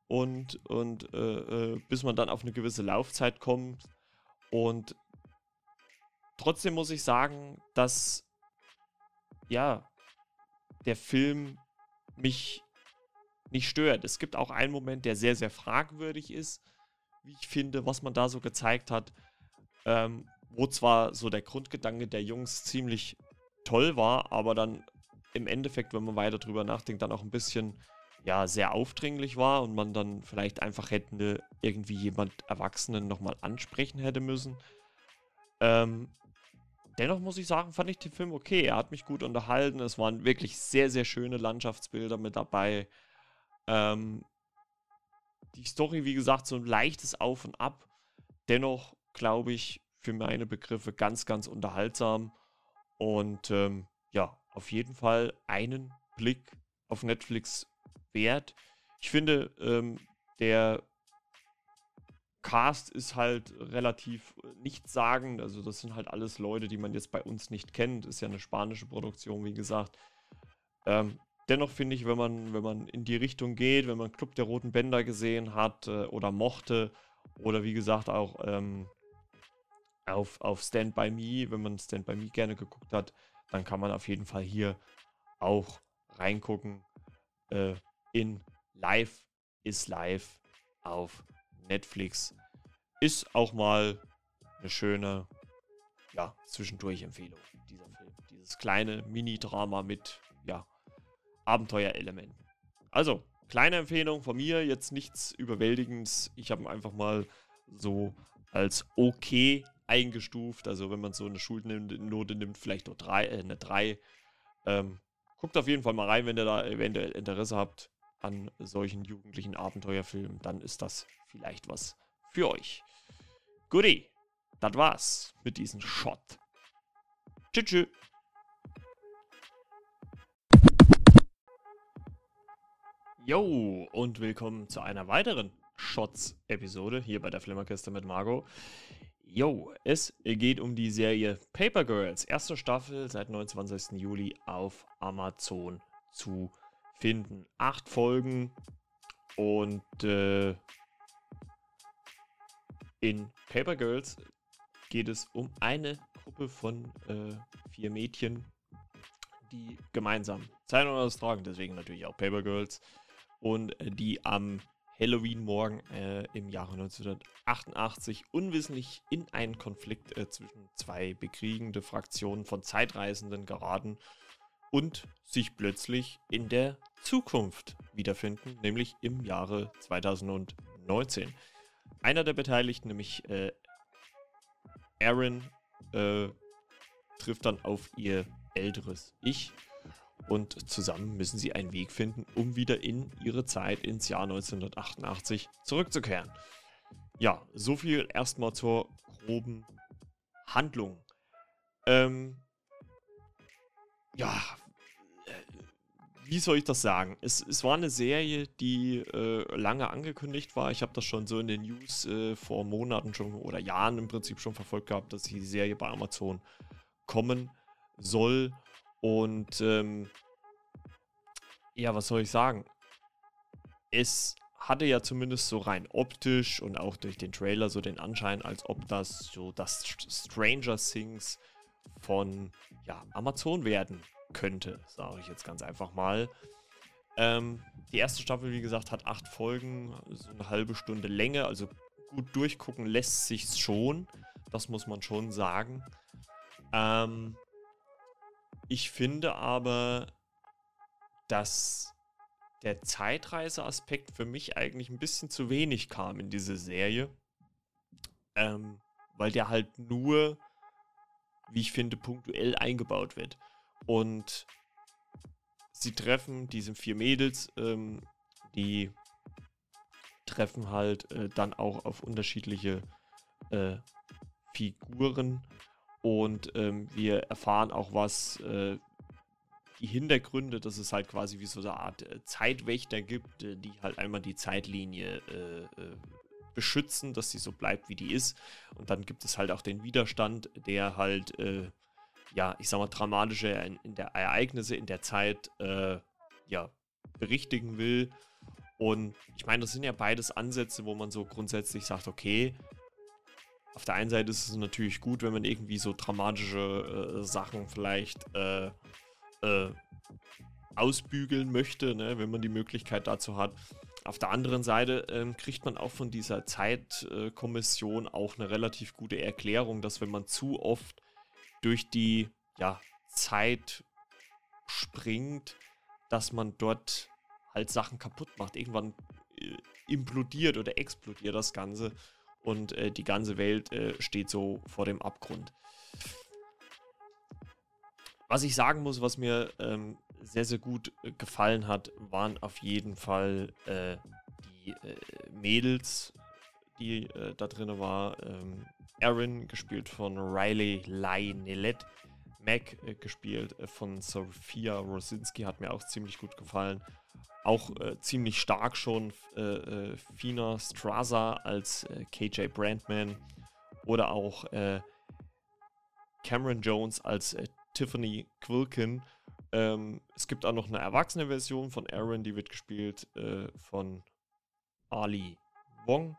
und, und äh, äh, bis man dann auf eine gewisse Laufzeit kommt. Und trotzdem muss ich sagen, dass ja, der Film mich nicht stört. Es gibt auch einen Moment, der sehr, sehr fragwürdig ist, wie ich finde, was man da so gezeigt hat. Ähm, wo zwar so der Grundgedanke der Jungs ziemlich toll war, aber dann im Endeffekt, wenn man weiter drüber nachdenkt, dann auch ein bisschen ja, sehr aufdringlich war und man dann vielleicht einfach hätte irgendwie jemand Erwachsenen nochmal ansprechen hätte müssen. Ähm, dennoch muss ich sagen, fand ich den Film okay. Er hat mich gut unterhalten. Es waren wirklich sehr, sehr schöne Landschaftsbilder mit dabei. Ähm, die Story, wie gesagt, so ein leichtes Auf und Ab. Dennoch, glaube ich, für meine Begriffe ganz, ganz unterhaltsam. Und ähm, ja, auf jeden Fall einen Blick auf Netflix wert. Ich finde, ähm, der Cast ist halt relativ nichtssagend. Also, das sind halt alles Leute, die man jetzt bei uns nicht kennt. Ist ja eine spanische Produktion, wie gesagt. Ähm, dennoch finde ich, wenn man, wenn man in die Richtung geht, wenn man Club der Roten Bänder gesehen hat äh, oder mochte, oder wie gesagt auch ähm, auf, auf Stand By Me, wenn man Stand By Me gerne geguckt hat, dann kann man auf jeden Fall hier auch reingucken. Äh, in Live ist Live auf Netflix. Ist auch mal eine schöne, ja, Zwischendurch-Empfehlung, dieser Film. Dieses kleine Mini-Drama mit, ja, Abenteuerelementen. Also, kleine Empfehlung von mir, jetzt nichts Überwältigendes. Ich habe ihn einfach mal so als okay eingestuft. Also, wenn man so eine Schulnote nimmt, vielleicht nur drei, äh, eine 3. Ähm, guckt auf jeden Fall mal rein, wenn ihr da eventuell Interesse habt an solchen jugendlichen Abenteuerfilmen, dann ist das vielleicht was für euch. Guti, das war's mit diesem Shot. Tschüss. tschüss. Yo, und willkommen zu einer weiteren Shots-Episode hier bei der Flimmerkiste mit Margot. Yo, es geht um die Serie Paper Girls, erste Staffel seit 29. Juli auf Amazon zu finden. Acht Folgen und äh, in Paper Girls geht es um eine Gruppe von äh, vier Mädchen, die gemeinsam Zeit tragen, deswegen natürlich auch Paper Girls, und äh, die am Halloween-Morgen äh, im Jahre 1988 unwissentlich in einen Konflikt äh, zwischen zwei bekriegende Fraktionen von Zeitreisenden geraten und sich plötzlich in der Zukunft wiederfinden, nämlich im Jahre 2019. Einer der Beteiligten, nämlich äh, Aaron, äh, trifft dann auf ihr älteres Ich und zusammen müssen sie einen Weg finden, um wieder in ihre Zeit ins Jahr 1988 zurückzukehren. Ja, so viel erstmal zur groben Handlung. Ähm, ja, wie soll ich das sagen? Es, es war eine Serie, die äh, lange angekündigt war. Ich habe das schon so in den News äh, vor Monaten schon oder Jahren im Prinzip schon verfolgt gehabt, dass die Serie bei Amazon kommen soll. Und ähm, ja, was soll ich sagen? Es hatte ja zumindest so rein optisch und auch durch den Trailer so den Anschein, als ob das so das Stranger Things von ja, Amazon werden könnte, sage ich jetzt ganz einfach mal. Ähm, die erste Staffel, wie gesagt, hat acht Folgen, so eine halbe Stunde Länge, also gut durchgucken lässt sich schon. Das muss man schon sagen. Ähm, ich finde aber, dass der Zeitreiseaspekt für mich eigentlich ein bisschen zu wenig kam in diese Serie. Ähm, weil der halt nur, wie ich finde, punktuell eingebaut wird. Und sie treffen, diese vier Mädels, ähm, die treffen halt äh, dann auch auf unterschiedliche äh, Figuren und ähm, wir erfahren auch was, äh, die Hintergründe, dass es halt quasi wie so eine Art äh, Zeitwächter gibt, äh, die halt einmal die Zeitlinie äh, beschützen, dass sie so bleibt, wie die ist. Und dann gibt es halt auch den Widerstand, der halt, ja, ich sag mal, dramatische in, in der Ereignisse in der Zeit, ja, berichtigen will. Und ich meine, das sind ja beides Ansätze, wo man so grundsätzlich sagt, okay, auf der einen Seite ist es natürlich gut, wenn man irgendwie so dramatische äh, Sachen vielleicht äh, äh, ausbügeln möchte, ne, wenn man die Möglichkeit dazu hat. Auf der anderen Seite ähm, kriegt man auch von dieser Zeitkommission auch eine relativ gute Erklärung, dass wenn man zu oft durch die ja, Zeit springt, dass man dort halt Sachen kaputt macht. Irgendwann äh, implodiert oder explodiert das Ganze und äh, die ganze Welt äh, steht so vor dem Abgrund. Was ich sagen muss, was mir ähm, sehr, sehr gut äh, gefallen hat, waren auf jeden Fall äh, die äh, Mädels, die da drin war. Ähm, Erin, gespielt von Riley Lai Nelet. Mac, gespielt von Sophia Rosinski, hat mir auch ziemlich gut gefallen auch äh, ziemlich stark schon äh, äh, Fina Straza als äh, KJ Brandman oder auch äh, Cameron Jones als äh, Tiffany Quilkin. Ähm, es gibt auch noch eine erwachsene Version von Aaron, die wird gespielt von Ali Wong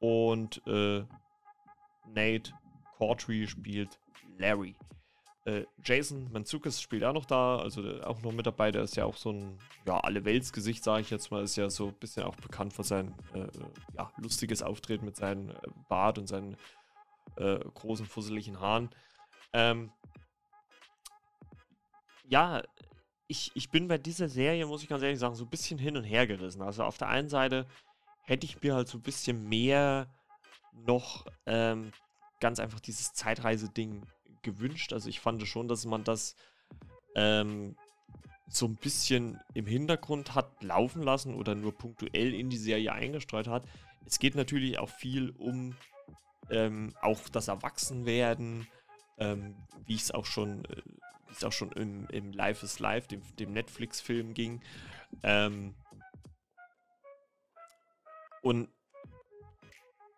und Nate Cautry spielt Larry. Äh, Jason Manzukis spielt auch noch da, also auch noch mit dabei. Der ist ja auch so ein, ja, alle Weltsgesicht, sage ich jetzt mal. Ist ja so ein bisschen auch bekannt für sein äh, ja, lustiges Auftreten mit seinem äh, Bart und seinen äh, großen, fusseligen Haaren. Ähm, ja, ich, ich bin bei dieser Serie, muss ich ganz ehrlich sagen, so ein bisschen hin und her gerissen. Also auf der einen Seite hätte ich mir halt so ein bisschen mehr noch ähm, ganz einfach dieses Zeitreise-Ding gewünscht. Also ich fand schon, dass man das ähm, so ein bisschen im Hintergrund hat laufen lassen oder nur punktuell in die Serie eingestreut hat. Es geht natürlich auch viel um ähm, auch das Erwachsenwerden, ähm, wie es auch schon, äh, auch schon im, im Life is Life, dem, dem Netflix-Film ging. Ähm, und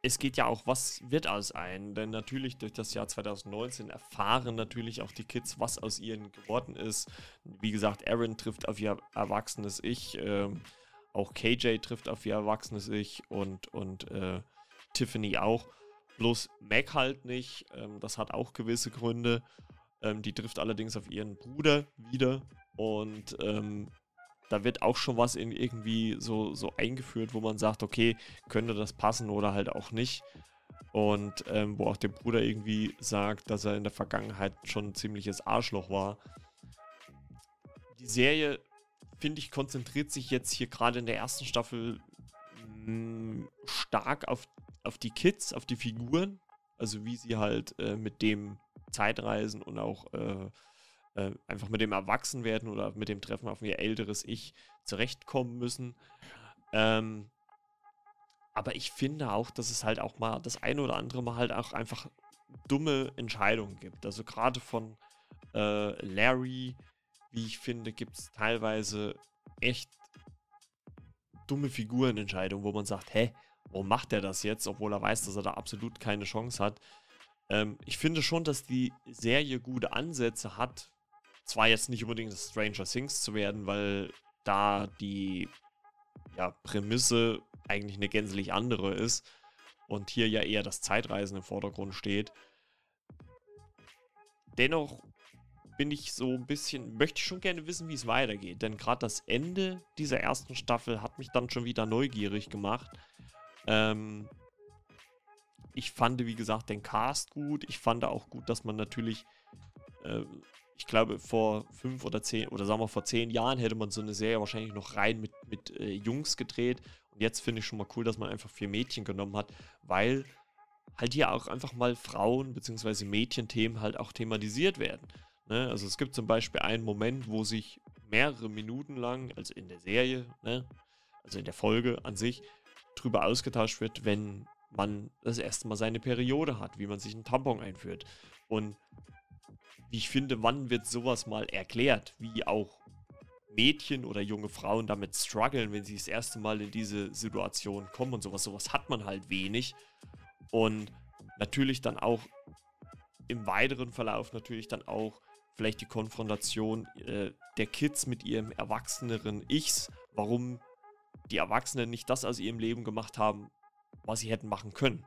es geht ja auch, was wird aus ein? Denn natürlich durch das Jahr 2019 erfahren natürlich auch die Kids, was aus ihnen geworden ist. Wie gesagt, Aaron trifft auf ihr erwachsenes Ich, ähm, auch KJ trifft auf ihr erwachsenes Ich und, und äh, Tiffany auch. Bloß Mac halt nicht. Ähm, das hat auch gewisse Gründe. Ähm, die trifft allerdings auf ihren Bruder wieder und ähm, da wird auch schon was in irgendwie so, so eingeführt, wo man sagt, okay, könnte das passen oder halt auch nicht. Und ähm, wo auch der Bruder irgendwie sagt, dass er in der Vergangenheit schon ein ziemliches Arschloch war. Die Serie, finde ich, konzentriert sich jetzt hier gerade in der ersten Staffel mh, mm, stark auf, auf die Kids, auf die Figuren. Also wie sie halt äh, mit dem Zeitreisen und auch äh, äh, einfach mit dem Erwachsenwerden oder mit dem Treffen auf ihr älteres Ich zurechtkommen müssen. Ähm, aber ich finde auch, dass es halt auch mal das eine oder andere Mal halt auch einfach dumme Entscheidungen gibt. Also gerade von äh, Larry, wie ich finde, gibt es teilweise echt dumme Figurenentscheidungen, wo man sagt, hä, warum macht er das jetzt, obwohl er weiß, dass er da absolut keine Chance hat. Ähm, ich finde schon, dass die Serie gute Ansätze hat, zwar jetzt nicht unbedingt Stranger Things zu werden, weil da die ja, Prämisse eigentlich eine gänzlich andere ist und hier ja eher das Zeitreisen im Vordergrund steht. Dennoch bin ich so ein bisschen, möchte ich schon gerne wissen, wie es weitergeht, denn gerade das Ende dieser ersten Staffel hat mich dann schon wieder neugierig gemacht. Ähm, ich fand, wie gesagt, den Cast gut. Ich fand auch gut, dass man natürlich, äh, ich glaube, vor fünf oder zehn, oder sagen wir vor zehn Jahren hätte man so eine Serie wahrscheinlich noch rein mit, mit äh, Jungs gedreht. Und jetzt finde ich schon mal cool, dass man einfach vier Mädchen genommen hat, weil halt hier auch einfach mal Frauen- bzw. Mädchenthemen halt auch thematisiert werden. Ne? Also es gibt zum Beispiel einen Moment, wo sich mehrere Minuten lang, also in der Serie, ne? also in der Folge an sich, drüber ausgetauscht wird, wenn man das erste Mal seine Periode hat, wie man sich einen Tampon einführt. Und wie ich finde, wann wird sowas mal erklärt, wie auch Mädchen oder junge Frauen damit strugglen, wenn sie das erste Mal in diese Situation kommen und sowas. Sowas hat man halt wenig. Und natürlich dann auch im weiteren Verlauf natürlich dann auch vielleicht die Konfrontation äh, der Kids mit ihrem erwachseneren Ichs, warum die Erwachsenen nicht das aus ihrem Leben gemacht haben, was sie hätten machen können.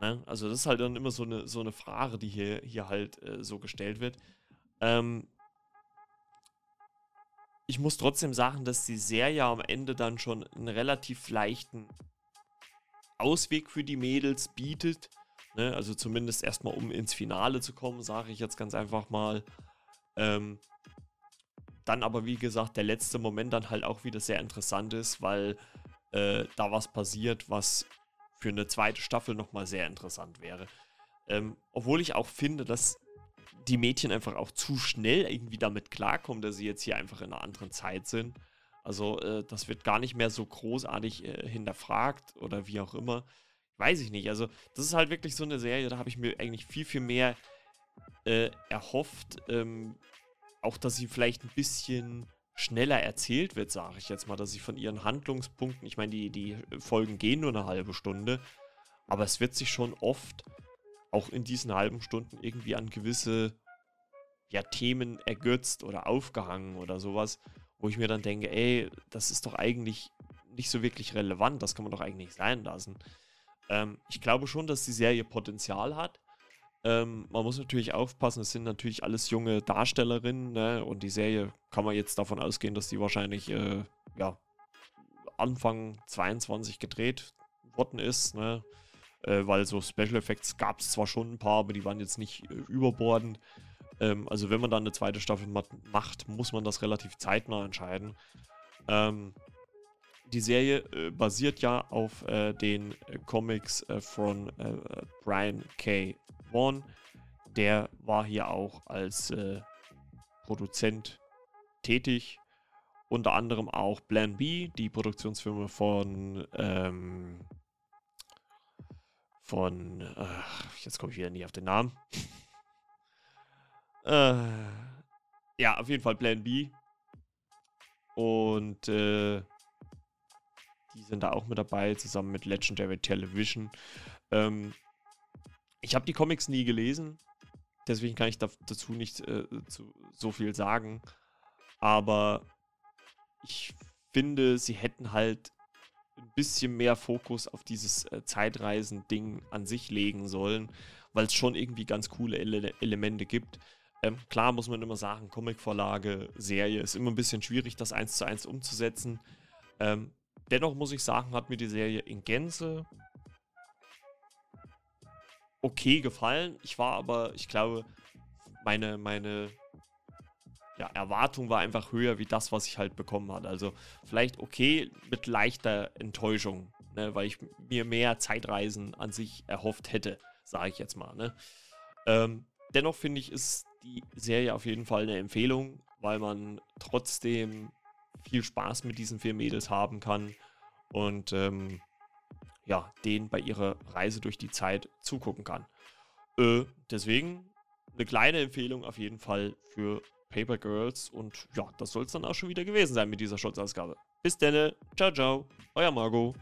Ne? Also das ist halt dann immer so eine, so eine Frage, die hier, hier halt äh, so gestellt wird. Ähm, ich muss trotzdem sagen, dass die Serie am Ende dann schon einen relativ leichten Ausweg für die Mädels bietet. Ne? Also zumindest erstmal, um ins Finale zu kommen, sage ich jetzt ganz einfach mal. Ähm, dann aber, wie gesagt, der letzte Moment dann halt auch wieder sehr interessant ist, weil äh, da was passiert, was für eine zweite Staffel nochmal sehr interessant wäre. Ähm, obwohl ich auch finde, dass die Mädchen einfach auch zu schnell irgendwie damit klarkommen, dass sie jetzt hier einfach in einer anderen Zeit sind. Also äh, das wird gar nicht mehr so großartig äh, hinterfragt oder wie auch immer. Weiß ich nicht. Also das ist halt wirklich so eine Serie, da habe ich mir eigentlich viel, viel mehr äh, erhofft. Ähm, auch, dass sie vielleicht ein bisschen schneller erzählt wird, sage ich jetzt mal, dass sie von ihren Handlungspunkten, ich meine, die, die Folgen gehen nur eine halbe Stunde, aber es wird sich schon oft auch in diesen halben Stunden irgendwie an gewisse ja, Themen ergötzt oder aufgehangen oder sowas wo ich mir dann denke, ey, das ist doch eigentlich nicht so wirklich relevant, das kann man doch eigentlich sein lassen. Ähm, ich glaube schon, dass die Serie Potenzial hat. Ähm, man muss natürlich aufpassen, es sind natürlich alles junge Darstellerinnen ne? und die Serie kann man jetzt davon ausgehen, dass die wahrscheinlich äh, ja, Anfang 22 gedreht worden ist, ne? äh, weil so Special Effects gab es zwar schon ein paar, aber die waren jetzt nicht äh, überbordend. Ähm, also wenn man dann eine zweite Staffel macht, muss man das relativ zeitnah entscheiden. Ähm, die Serie äh, basiert ja auf äh, den Comics äh, von äh, Brian K. Vaughan. Der war hier auch als äh, Produzent tätig. Unter anderem auch Plan B, die Produktionsfirma von ähm, von jetzt komme ich wieder nie auf den Namen. *laughs* Äh, ja, auf jeden Fall Plan B. Und äh, die sind da auch mit dabei, zusammen mit Legendary Television. Ähm, ich habe die Comics nie gelesen, deswegen kann ich da, dazu nicht äh, zu, so viel sagen. Aber ich finde, sie hätten halt ein bisschen mehr Fokus auf dieses äh, Zeitreisen-Ding an sich legen sollen, weil es schon irgendwie ganz coole Ele Elemente gibt. Ähm, klar muss man immer sagen, Comicvorlage, Serie ist immer ein bisschen schwierig, das eins zu eins umzusetzen. Ähm, dennoch muss ich sagen, hat mir die Serie in Gänze okay gefallen. Ich war aber, ich glaube, meine, meine ja, Erwartung war einfach höher wie das, was ich halt bekommen hatte. Also vielleicht okay mit leichter Enttäuschung, ne, weil ich mir mehr Zeitreisen an sich erhofft hätte, sage ich jetzt mal. Ne. Ähm, dennoch finde ich, ist die Serie auf jeden Fall eine Empfehlung, weil man trotzdem viel Spaß mit diesen vier Mädels haben kann und ähm, ja, denen bei ihrer Reise durch die Zeit zugucken kann. Äh, deswegen eine kleine Empfehlung auf jeden Fall für Paper Girls und ja, das soll es dann auch schon wieder gewesen sein mit dieser Schutzausgabe. Bis denne, ciao, ciao, euer Margot.